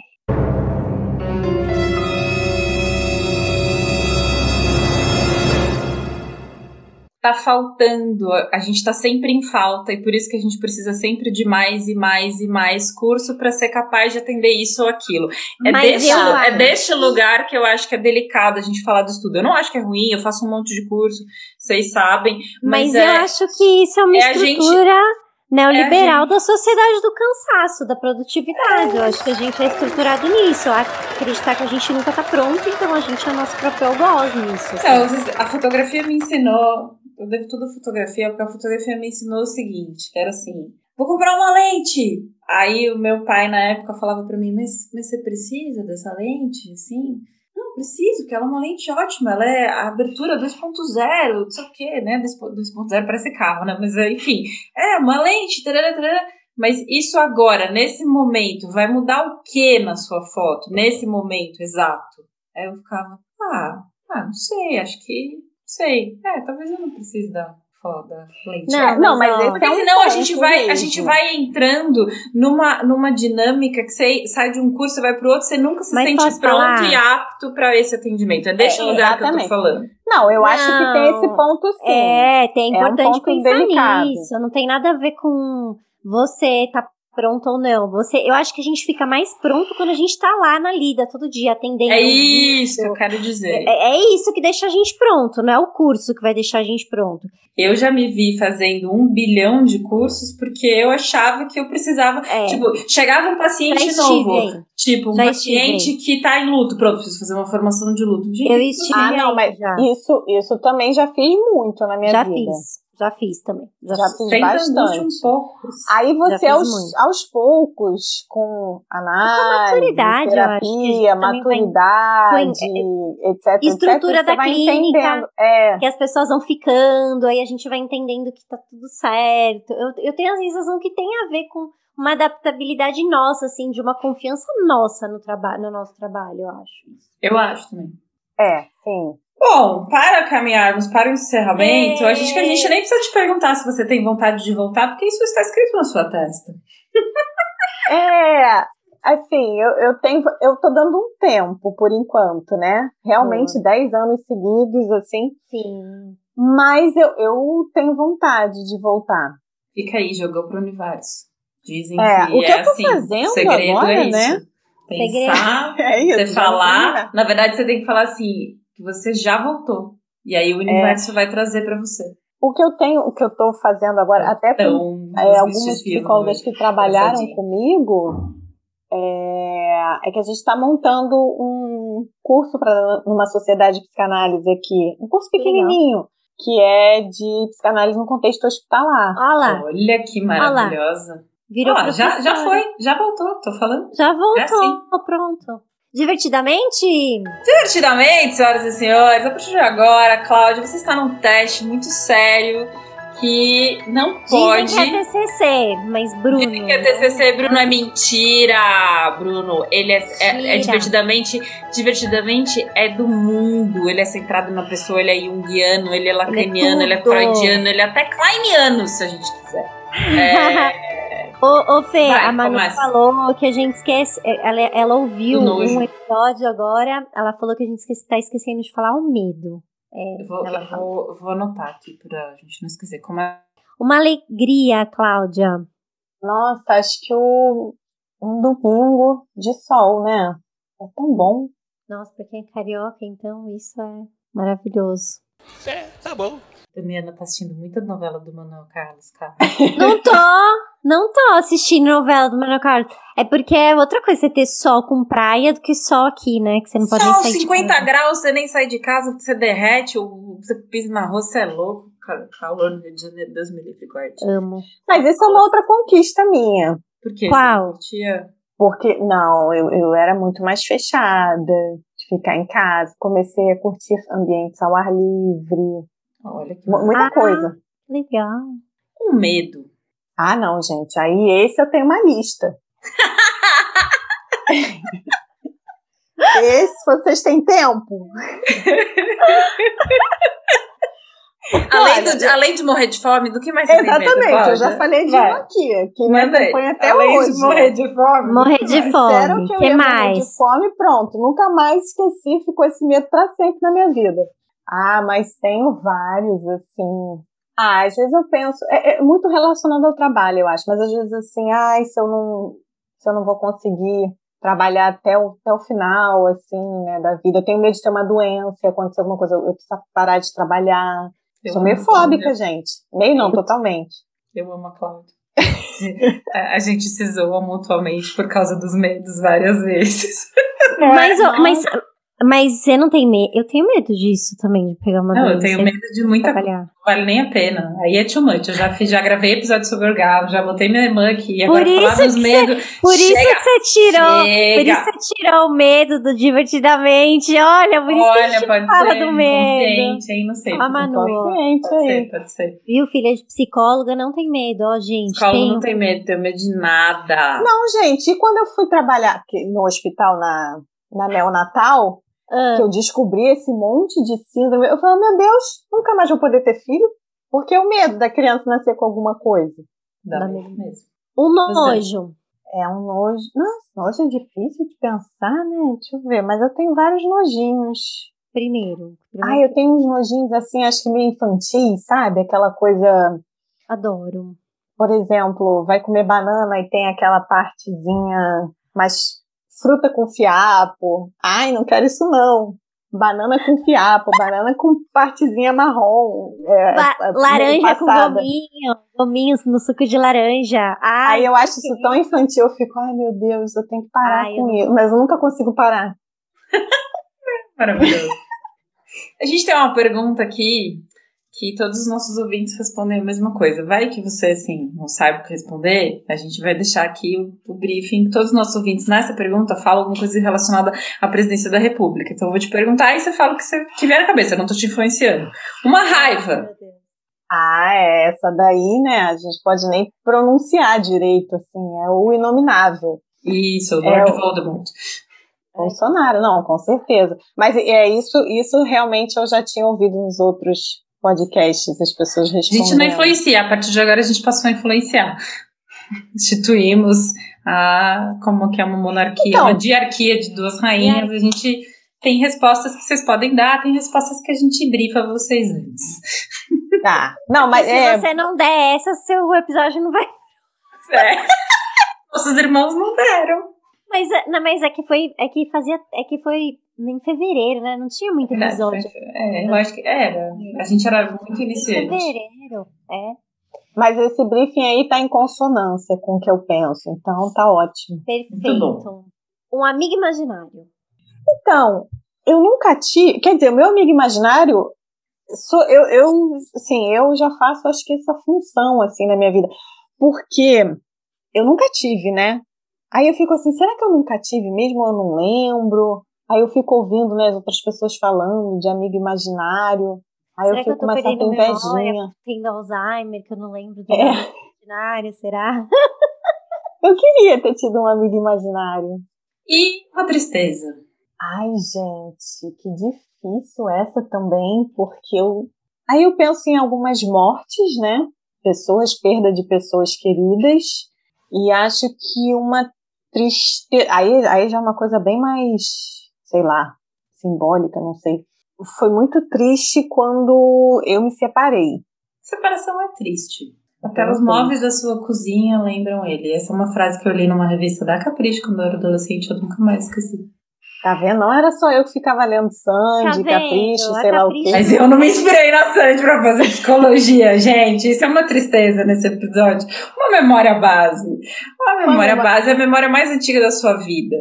Tá faltando, a gente tá sempre em falta e por isso que a gente precisa sempre de mais e mais e mais curso para ser capaz de atender isso ou aquilo. É deste, é deste lugar que eu acho que é delicado a gente falar do estudo. Eu não acho que é ruim, eu faço um monte de curso, vocês sabem. Mas, mas é, eu acho que isso é uma é estrutura. Neoliberal é da sociedade do cansaço, da produtividade. Eu acho que a gente é estruturado nisso. Acreditar que a gente nunca tá pronto, então a gente é nosso próprio algoz nisso. Assim. a fotografia me ensinou eu devo tudo a fotografia, porque a fotografia me ensinou o seguinte, que era assim, vou comprar uma lente! Aí o meu pai, na época, falava para mim, mas, mas você precisa dessa lente, assim? Não, preciso, porque ela é uma lente ótima, ela é a abertura 2.0, não sei o quê, né? 2.0 parece carro, né? Mas enfim, é uma lente, tarara, tarara. Mas isso agora, nesse momento, vai mudar o que na sua foto? Nesse momento exato? Aí eu ficava, ah, ah, não sei, acho que sei. É, talvez eu não precise da foda. Leite. Não, É, Não, mas, mas ó, esse Porque é um senão a gente, ponto vai, a mesmo. gente vai entrando numa, numa dinâmica que você sai de um curso, você vai pro outro, você nunca se Mas sente pronto falar? e apto pra esse atendimento. É deste É, lugar que eu tô exatamente. falando. Não, eu acho que tem esse Não. ponto sim. É, tem É um importante ponto pensar delicado. nisso. Não tem nada a ver com você tá pronto ou não. Você, eu acho que a gente fica mais pronto quando a gente tá lá na lida todo dia atendendo. É isso que eu quero dizer. É, é isso que deixa a gente pronto, não é o curso que vai deixar a gente pronto. Eu já me vi fazendo um bilhão de cursos porque eu achava que eu precisava. É. Tipo, chegava um Já paciente novo. Tipo, um Já paciente que tá em luto. Pronto, preciso fazer uma formação de luto. Gente, Eu estive Ah, não, mas já. isso, isso também já fiz muito na minha Já vida. fiz, já fiz também. Já, Já fiz. bastante. um pouco. Aí você, aos, aos poucos, com análise, maturidade, eu acho que a gente terapia, também vai- maturidade, etc, Estrutura etc, da clínica. entendendo. É, que as pessoas vão ficando, aí a gente vai entendendo que tá tudo certo. Eu, eu tenho a sensação que tem a ver com uma adaptabilidade nossa, assim, de uma confiança nossa no, traba no nosso trabalho, eu acho. Eu acho também. é, sim. Bom, para caminharmos para o encerramento, É. a gente que a gente nem precisa te perguntar se você tem vontade de voltar, porque isso está escrito na sua testa. É, assim, eu, eu tenho, eu tô dando um tempo por enquanto, né? Realmente 10 anos seguidos, assim, Sim. mas eu, eu tenho vontade de voltar. Fica aí, jogou pro universo. Dizem É, que o que é eu tô assim, fazendo segredo agora, é isso. né? Pensar, É isso. você falar. não Na verdade, você tem que falar assim, que você já voltou. E aí o É. universo vai trazer pra você. O que eu tenho, o que eu tô fazendo agora, até com Então, é, algumas psicólogas que trabalharam comigo, é, é que a gente está montando um curso para numa sociedade de psicanálise aqui, um curso Legal. pequenininho, que é de psicanálise no contexto hospitalar. Olha lá, Olha que maravilhosa. virou já, já foi, já voltou, tô falando. Já voltou, É assim. pronto. Divertidamente? Divertidamente, senhoras e senhores, a partir de agora, Cláudia, você está num teste muito sério que não pode. Dizem que é TCC, mas Bruno... Dizem que é TCC, Bruno, é mentira, Bruno. Ele é, é- é divertidamente, divertidamente é do mundo. Ele é centrado na pessoa, ele é junguiano, ele é lacaniano, ele é, tudo. freudiano, ele é até kleiniano, se a gente quiser. É, Ô, ô Fê, Vai, a Manu começa. falou que a gente esquece. Ela, ela ouviu um episódio agora. Ela falou que a gente esquece, tá esquecendo de falar o medo. É, eu vou, ela eu vou, vou anotar aqui pra gente não esquecer. Como é Uma alegria, Cláudia. Nossa, acho que o, um domingo de sol, né? É tão bom. Nossa, pra quem é carioca, então isso é maravilhoso. É, tá bom. Damiana tá assistindo muita novela do Manuel Carlos, cara. Não tô, não tô assistindo novela do Manuel Carlos. É porque é outra coisa você ter sol com praia do que sol aqui, né? Que você não pode nem Sol sair de 50 casa. graus, você nem sai de casa, porque você derrete, ou você pisa na rua, você é louco. Cara, calor no Rio de Janeiro, Deus me livre, guarde. Amo. Mas isso é uma outra conquista minha. Por quê? Qual? Porque, não, eu, eu era muito mais fechada, de ficar em casa. Comecei a curtir ambientes ao ar livre, Olha que mu- muita Ah. coisa. Legal. um medo. Ah, não, gente. Aí esse eu tenho uma lista. esse vocês têm tempo? Além, Olha, do- além de morrer de fome, do que mais você tem medo, Exatamente, eu já falei de Vai. um aqui, que me acompanha até além hoje. de morrer de fome. Morrer de fome. que que ia morrer mais? de fome, pronto. Nunca mais esqueci, ficou esse medo pra sempre na minha vida. Ah, mas tenho vários, assim. Ah, às vezes eu penso, é, é muito relacionado ao trabalho, eu acho, mas às vezes assim, ai, se eu não, se eu não vou conseguir trabalhar até o, até o final, assim, né, da vida. Eu tenho medo de ter uma doença, acontecer alguma coisa, eu, eu preciso parar de trabalhar. Eu Sou meio a Cláudia. fóbica, gente. Meio não, totalmente. Eu amo a Cláudia. a, gente se zoa mutuamente por causa dos medos várias vezes. Mas, ó, Nossa. mas, mas você não tem medo? Eu tenho medo disso também, de pegar uma Não, eu doença tenho e medo de muita coisa. trabalhar. Não vale nem a pena. Aí é too much. Eu já, fiz, já gravei episódio sobre orgasmo, já botei minha irmã aqui. Por Agora falar isso dos que medos. Por isso Chega, que você tirou. Por chega. isso que você tirou o medo do divertidamente. Olha, por isso que a Olha, gente pode fala ser. do medo. Hein? Não sei. A Manu. Inconsciente Pode aí. ser, pode ser. Viu, filha de psicóloga, não tem medo, ó, gente. Psicólogo tem não tem medo, tem medo de nada. Não, gente, e quando eu fui trabalhar no hospital na, na neonatal, Ah, que eu descobri esse monte de síndrome, eu falei, meu Deus, nunca mais vou poder ter filho. Porque o medo da criança nascer com alguma coisa. Dá Dá medo mesmo. Um é. nojo. É um nojo. Nossa, nojo é difícil de pensar, né? Deixa eu ver. Mas eu tenho vários nojinhos. Primeiro. Ah, eu tenho uns nojinhos assim, acho que meio infantis, sabe? Aquela coisa, Adoro. por exemplo, vai comer banana e tem aquela partezinha mais fruta com fiapo. Ai, não quero isso não. Banana com fiapo, banana com partezinha marrom. é, La- é, laranja com gominho. Gominhos no suco de laranja. Ai, Aí eu acho isso tão infantil, eu fico, ai meu Deus, eu tenho que parar Ai, com não isso. Mas eu nunca consigo parar. Maravilhoso. A gente tem uma pergunta aqui que todos os nossos ouvintes respondem a mesma coisa. Vai que você, assim, não sabe o que responder, a gente vai deixar aqui o, o briefing. Todos os nossos ouvintes nessa pergunta falam alguma coisa relacionada à presidência da República. Então eu vou te perguntar e você fala o que, você, que vier na cabeça, eu não tô te influenciando. Uma raiva. Ah, é, essa daí, né? A gente pode nem pronunciar direito, assim, é o inominável. Isso, Lord É, Voldemort. Bolsonaro, não, com certeza. Mas é isso, isso realmente eu já tinha ouvido nos outros podcasts, as pessoas A respondendo. gente não influencia, a partir de agora a gente passou a influenciar. Instituímos a como que é uma monarquia, Então. uma diarquia de duas rainhas. A gente tem respostas que vocês podem dar, tem respostas que a gente brifa vocês antes. Tá. Não, mas Se é, você não der essa, seu episódio não vai. É. Nossos irmãos não deram. Mas, é- não, mas é que foi. É que fazia. É que foi em fevereiro, né? Não tinha muito episódio. É, eu acho que era. A gente era muito Em iniciante. fevereiro. É. mas esse briefing aí tá em consonância com o que eu penso, então tá ótimo. Perfeito. Um amigo imaginário. Então, eu nunca tive. Quer dizer, o meu amigo imaginário. Sou, eu, eu, assim, eu já faço, acho que essa função, assim, na minha vida. Porque eu nunca tive, né? Aí eu fico assim, será que eu nunca tive mesmo? Eu não lembro. Aí eu fico ouvindo, né, as outras pessoas falando de amigo imaginário. Aí Será eu fico tô com uma certa perdendo memória? invejinha. Tendo Alzheimer, que eu não lembro do É. amigo imaginário, será? Eu queria ter tido um amigo imaginário. E uma tristeza. Ai, gente, que difícil essa também, porque eu. Aí eu penso em algumas mortes, né? Pessoas, perda de pessoas queridas, e acho que uma tristeza. Aí, aí já é uma coisa bem mais, sei lá, simbólica, não sei. Foi muito triste quando eu me separei. Separação é triste. Até os móveis da sua cozinha lembram ele. Essa é uma frase que eu li numa revista da Capricho quando eu era adolescente, eu nunca mais esqueci. Tá vendo? Não era só eu que ficava lendo Sandy, Tá? Capricho, sei lá o Capricho- quê. Mas eu não me inspirei na Sandy pra fazer psicologia, gente. Isso é uma tristeza nesse episódio. Uma memória base. Uma memória memória- base é a memória mais antiga da sua vida.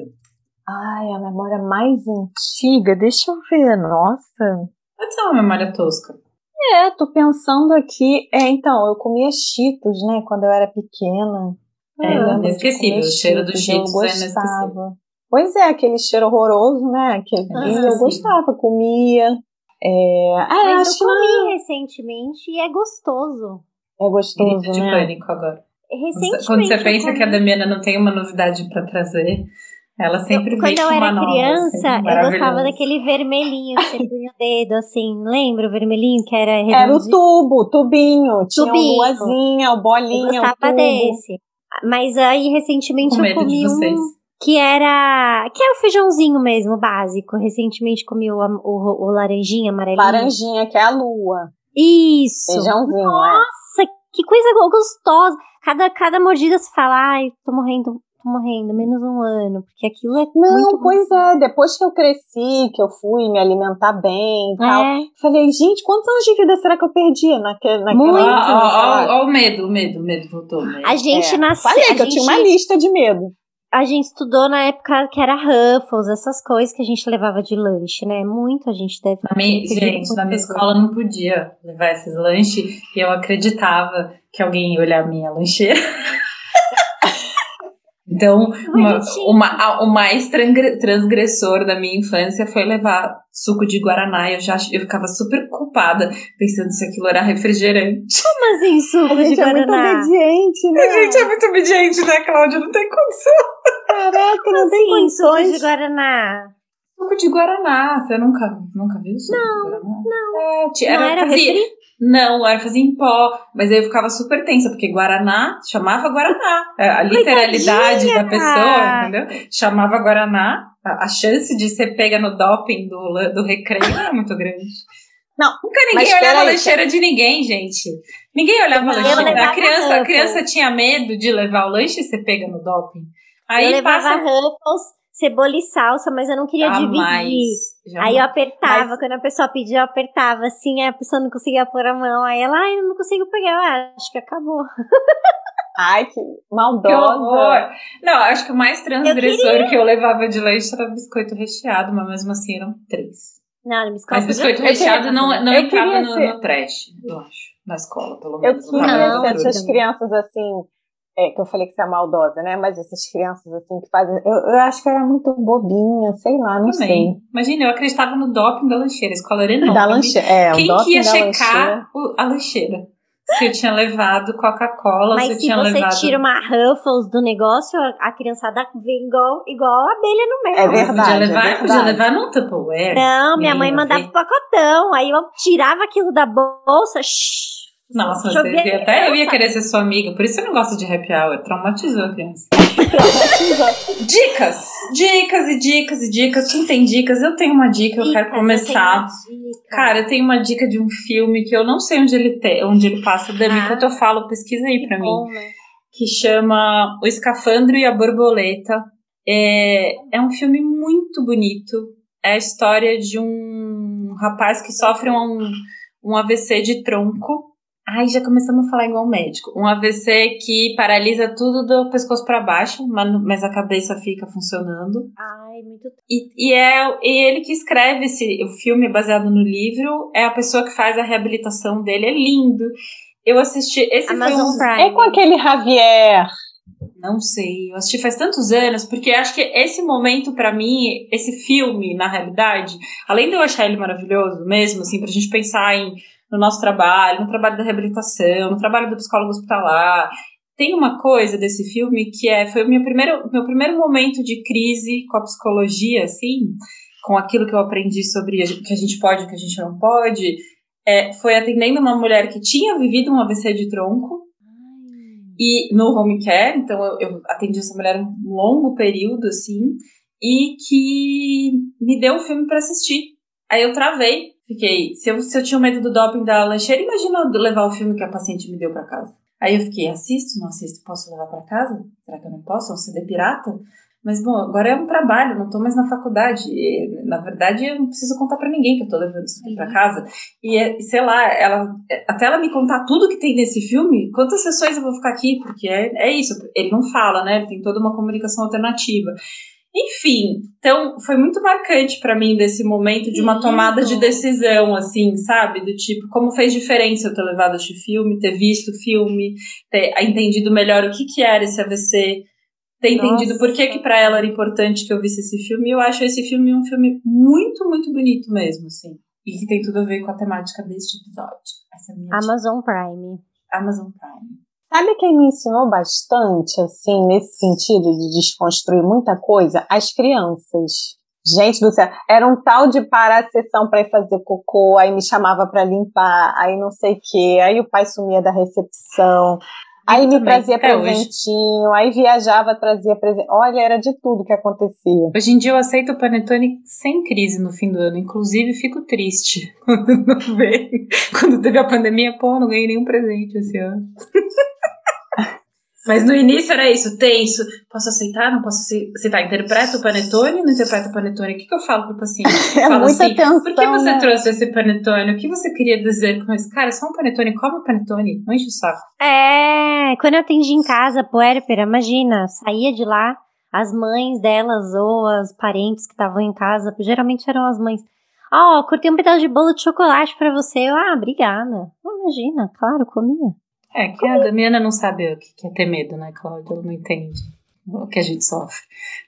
Ai, a memória mais antiga, deixa eu ver, nossa. Pode ser uma memória tosca. É, tô pensando aqui. É, então, eu comia Cheetos, né, quando eu era pequena. É, de inesquecível. O cheiro do Cheetos eu é gostava. Pois é, aquele cheiro horroroso, né? Aquele, Ah, eu sim. gostava, comia. É, ah, Mas acho eu que não- comi recentemente e é gostoso. é gostoso, Grito de né? pânico agora. Recentemente. Quando você pensa que a comi- Damiana não tem uma novidade pra trazer, ela sempre Eu- Quando eu era nova, criança, eu gostava daquele vermelhinho que você punha o dedo, assim. Lembra o vermelhinho que era Era o redondinho? tubo, tubinho. Tinha Tubinho. o luazinha, o Eu bolinha, o gostava tubo. desse. Mas aí, recentemente, Com eu medo comi de vocês. um que era. que é o feijãozinho mesmo, básico. Recentemente comi o, o, o laranjinha, amarelinho. Laranjinha, que é a lua. Isso. Feijãozinho, é. Nossa, que coisa go- gostosa. Cada, cada mordida você fala, ai, tô morrendo, tô morrendo, menos um ano. Porque aquilo é Não, muito pois é, depois que eu cresci, que eu fui me alimentar bem e tal, É. falei, gente, quantos anos de vida será que eu perdi naquele, naquela Muito. Ó, o medo, o medo, o medo voltou. Né? A gente É, nasceu. Falei que eu gente, tinha uma lista de medo. a gente estudou na época que era Ruffles, essas coisas que a gente levava de lanche, né? Muito a gente deve Na minha, gente, na minha escola não podia levar esses lanches e eu acreditava que alguém ia olhar a minha lancheira. Então, uma, uma, a- o mais transgressor da minha infância foi levar suco de Guaraná. Eu já eu ficava super culpada pensando se aquilo era refrigerante. Como assim, suco A de gente é muito obediente, né? A gente é muito obediente, né, Cláudia? Não tem condição. Caraca, não tem Sim, suco de Guaraná. Suco de Guaraná. Você nunca, nunca viu suco de Guaraná? Não. É, ti- Não era refri? Não, era fazia em pó. Mas aí eu ficava super tensa, porque Guaraná chamava Guaraná. É, A literalidade Coitadinha! da pessoa, entendeu? Chamava Guaraná. A chance de ser pega no doping do, do recreio era muito grande. Não, Nunca ninguém olhava a lancheira de ninguém, gente. Ninguém olhava a lancheira. A criança, a criança tinha medo de levar o lanche e ser pega no doping. Aí eu levava passa... Ruffles, cebola e salsa, mas eu não queria Jamais. dividir. Jamais. Aí eu apertava, quando a pessoa pedia, eu apertava assim, a pessoa não conseguia pôr a mão. Aí ela, ai, eu não consigo pegar. Eu, "Ah, acho que acabou. Ai, que Que maldosa. horror! Não, acho que o mais transgressor que eu levava de leite era biscoito recheado, mas mesmo assim eram três. Não, biscoito. Mas biscoito eu recheado queria- não, não eu entrava queria no, ser- no trash, eu acho. Na escola, pelo Eu menos. queria tava Não, ser essas crianças assim, é, que eu falei que você é maldosa, né? Mas essas crianças assim que fazem. Eu, eu acho que era muito bobinha, sei lá, não sei. Também. Imagina, eu acreditava no doping da lancheira. A escola era enorme. Da lancheira. É, o Quem doping que ia checar lancheira. o- a lancheira? Se eu tinha levado Coca-Cola, se eu Mas se tinha você levado. tira uma Ruffles do negócio, a a criançada vem igual, igual a abelha no mel. É verdade, podia é levar, verdade. podia levar num Tupperware. Não, minha mãe mandava pacotão. Aí eu tirava aquilo da bolsa. shhh, Nossa, eu- até eu ia querer ser sua amiga. Por isso eu não gosto de happy hour. Traumatizou a criança. Dicas! Dicas e dicas e dicas. Quem tem dicas? Eu tenho uma dica, eu quero Dicas, começar. eu. Cara, eu tenho uma dica de um filme que eu não sei onde ele, te, onde ele passa. Dami, Ah. enquanto eu falo, pesquisa aí pra mim. Bom, né? Que chama O Escafandro e a Borboleta. É, é um filme muito bonito. É a história de um rapaz que sofre um, um AVC de tronco. Ai, já começamos a falar igual médico. Um AVC que paralisa tudo do pescoço para baixo, mas, a cabeça fica funcionando. Ai, muito E, e é e ele que escreve esse, o filme baseado no livro. É a pessoa que faz a reabilitação dele. É lindo. Eu assisti. Esse Amazon um, Prime. É com aquele Javier. não sei, eu assisti faz tantos anos, porque acho que esse momento, pra mim, esse filme, na realidade, além de eu achar ele maravilhoso mesmo, assim, pra gente pensar em, no nosso trabalho, no trabalho da reabilitação, no trabalho do psicólogo hospitalar, tem uma coisa desse filme que é, foi o meu primeiro, meu primeiro momento de crise com a psicologia, assim, com aquilo que eu aprendi sobre o que a gente pode e o que a gente não pode, é, foi atendendo uma mulher que tinha vivido um AVC de tronco, e no home care, então eu, eu atendi essa mulher um longo período, assim, e que me deu um filme pra assistir. Aí eu travei, fiquei. Se eu, se eu tinha medo do doping da lancheira, imagina eu levar o filme que a paciente me deu pra casa. Aí eu fiquei, assisto, não assisto, posso levar pra casa? Será que eu não posso? É um CD pirata? Mas, bom, agora é um trabalho, não tô mais na faculdade. E, na verdade, eu não preciso contar pra ninguém que eu tô levando isso aqui pra casa. E, é- sei lá, ela, até ela me contar tudo que tem nesse filme, quantas sessões eu vou ficar aqui? Porque é, é isso, ele não fala, né? Ele tem toda uma comunicação alternativa. Enfim, então foi muito marcante pra mim desse momento de uma tomada de decisão, assim, sabe? Do tipo, como fez diferença eu ter levado este filme, ter visto o filme, ter entendido melhor o que, que era esse AVC, ter entendido por que, que pra ela era importante que eu visse esse filme. E eu acho esse filme um filme muito, muito bonito mesmo, assim. E que tem tudo a ver com a temática deste episódio. Essa é a minha dica. Amazon Prime. Amazon Prime. Sabe quem me ensinou bastante, assim, nesse sentido de desconstruir muita coisa? As crianças. Gente do céu, era um tal de parar a sessão para ir fazer cocô, aí me chamava para limpar, aí não sei o quê, aí o pai sumia da recepção, aí me trazia até hoje. presentinho, aí viajava, trazia presente. Olha, era de tudo que acontecia. Hoje em dia eu aceito o panetone sem crise no fim do ano. Inclusive, fico triste quando não vem. Quando teve a pandemia, pô, não ganhei nenhum presente esse ano. Mas no início era isso, tenso. Posso aceitar? Não posso ace- aceitar? Interpreta o panetone? Não interpreta o panetone? O que, que eu falo pro paciente? É Falo muita assim, tensão. Por que você né? trouxe esse panetone? O que você queria dizer com isso? Cara, é só um panetone. Come o panetone. Não enche o saco. É, quando eu atendi em casa, puérpera, imagina, saía de lá, as mães delas ou as parentes que estavam em casa, geralmente eram as mães. Ó, cortei um pedaço de bolo de chocolate pra você. Eu, ah, obrigada. Imagina, claro, comia. É, que a Damiana não sabe o que é ter medo, né, Cláudia? Ela não entende o que a gente sofre.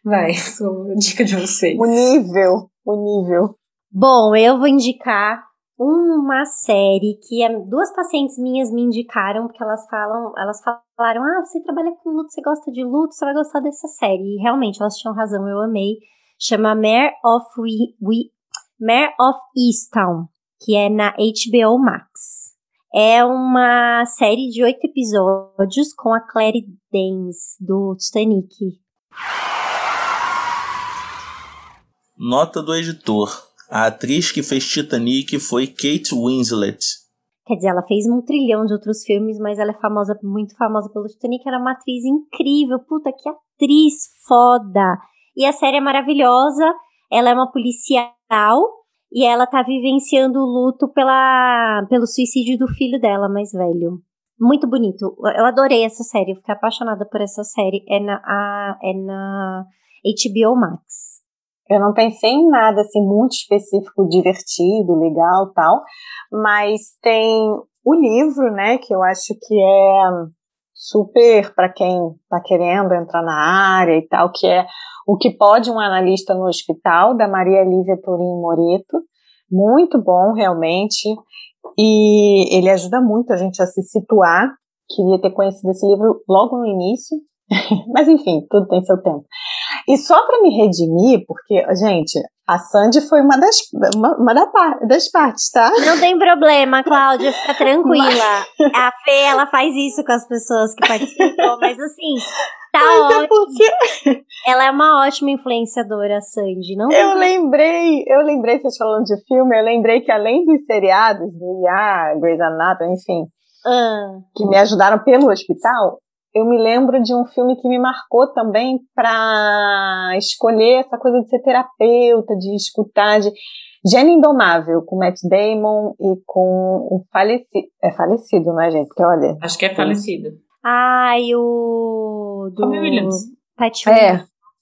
Vai, sou dica de vocês. O nível, o nível. Bom, eu vou indicar uma série que duas pacientes minhas me indicaram, porque elas falam, elas falaram, ah, você trabalha com luto, você gosta de luto, você vai gostar dessa série. E realmente, elas tinham razão, eu amei. Chama Mare of, We, We, Mare of Easttown, que é na HBO Max. É uma série de oito episódios com a Claire Danes, do Titanic. Nota do editor. A atriz que fez Titanic foi Kate Winslet. Quer dizer, ela fez um trilhão de outros filmes, mas ela é famosa, muito famosa pelo Titanic. Era uma atriz incrível. Puta, que atriz foda! E a série é maravilhosa. Ela é uma policial e ela tá vivenciando o luto pela, pelo suicídio do filho dela mais velho. Muito bonito. Eu adorei essa série. Eu fiquei apaixonada por essa série. É na, a, é na HBO Max. Eu não pensei em nada assim muito específico, divertido, legal, tal, mas tem o livro, né, que eu acho que é super para quem está querendo entrar na área e tal, que é o que pode um analista no hospital da Maria Lívia Turim Moreto, muito bom realmente, e ele ajuda muito a gente a se situar. Queria ter conhecido esse livro logo no início, mas enfim, tudo tem seu tempo. E só para me redimir, porque, gente, a Sandy foi uma das, uma, uma das partes, tá? Não tem problema, Cláudia, fica tranquila. Mas... A Fê, ela faz isso com as pessoas que participam, mas assim, tá mas é ótimo. É porque... Ela é uma ótima influenciadora, a Sandy. Não eu lembrei, eu lembrei, vocês falando de filme, eu lembrei que além dos seriados, do IA, Grey's Anatomy, enfim, ah. que me ajudaram pelo hospital, eu me lembro de um filme que me marcou também para escolher essa coisa de ser terapeuta, de escutar, de Gênio Indomável, com Matt Damon e com o falecido. É falecido, né, gente? Porque olha. Acho que é falecido. Ai, o. Do... Tommy Williams. Pat, é.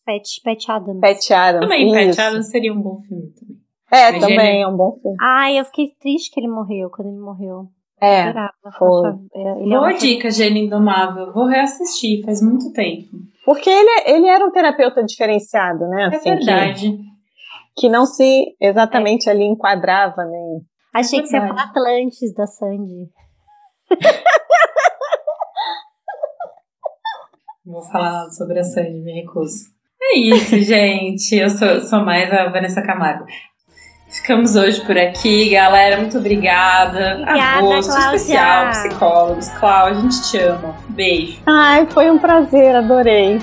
Pat, Pat Adams. Pat Adams. Também, isso. Pat Adams seria um bom filme também. É, Mas também Gênio... é um bom filme. Ai, eu fiquei triste que ele morreu, quando ele morreu. É, foi. É, ele é Boa é dica, Gênio Indomável. Vou reassistir, faz muito tempo. Porque ele, ele era um terapeuta diferenciado, né? É assim, verdade. Que, que não se exatamente é. ali enquadrava, né? Achei é que você ia falar Atlantis da Sandy. Vou falar sobre a Sandy, me recuso. É isso, gente. Eu sou, sou mais a Vanessa Camargo. Ficamos hoje por aqui, galera. Muito obrigada. Obrigada, especial, psicólogos. Cláudia, a gente te ama. Beijo. Ai, foi um prazer, adorei.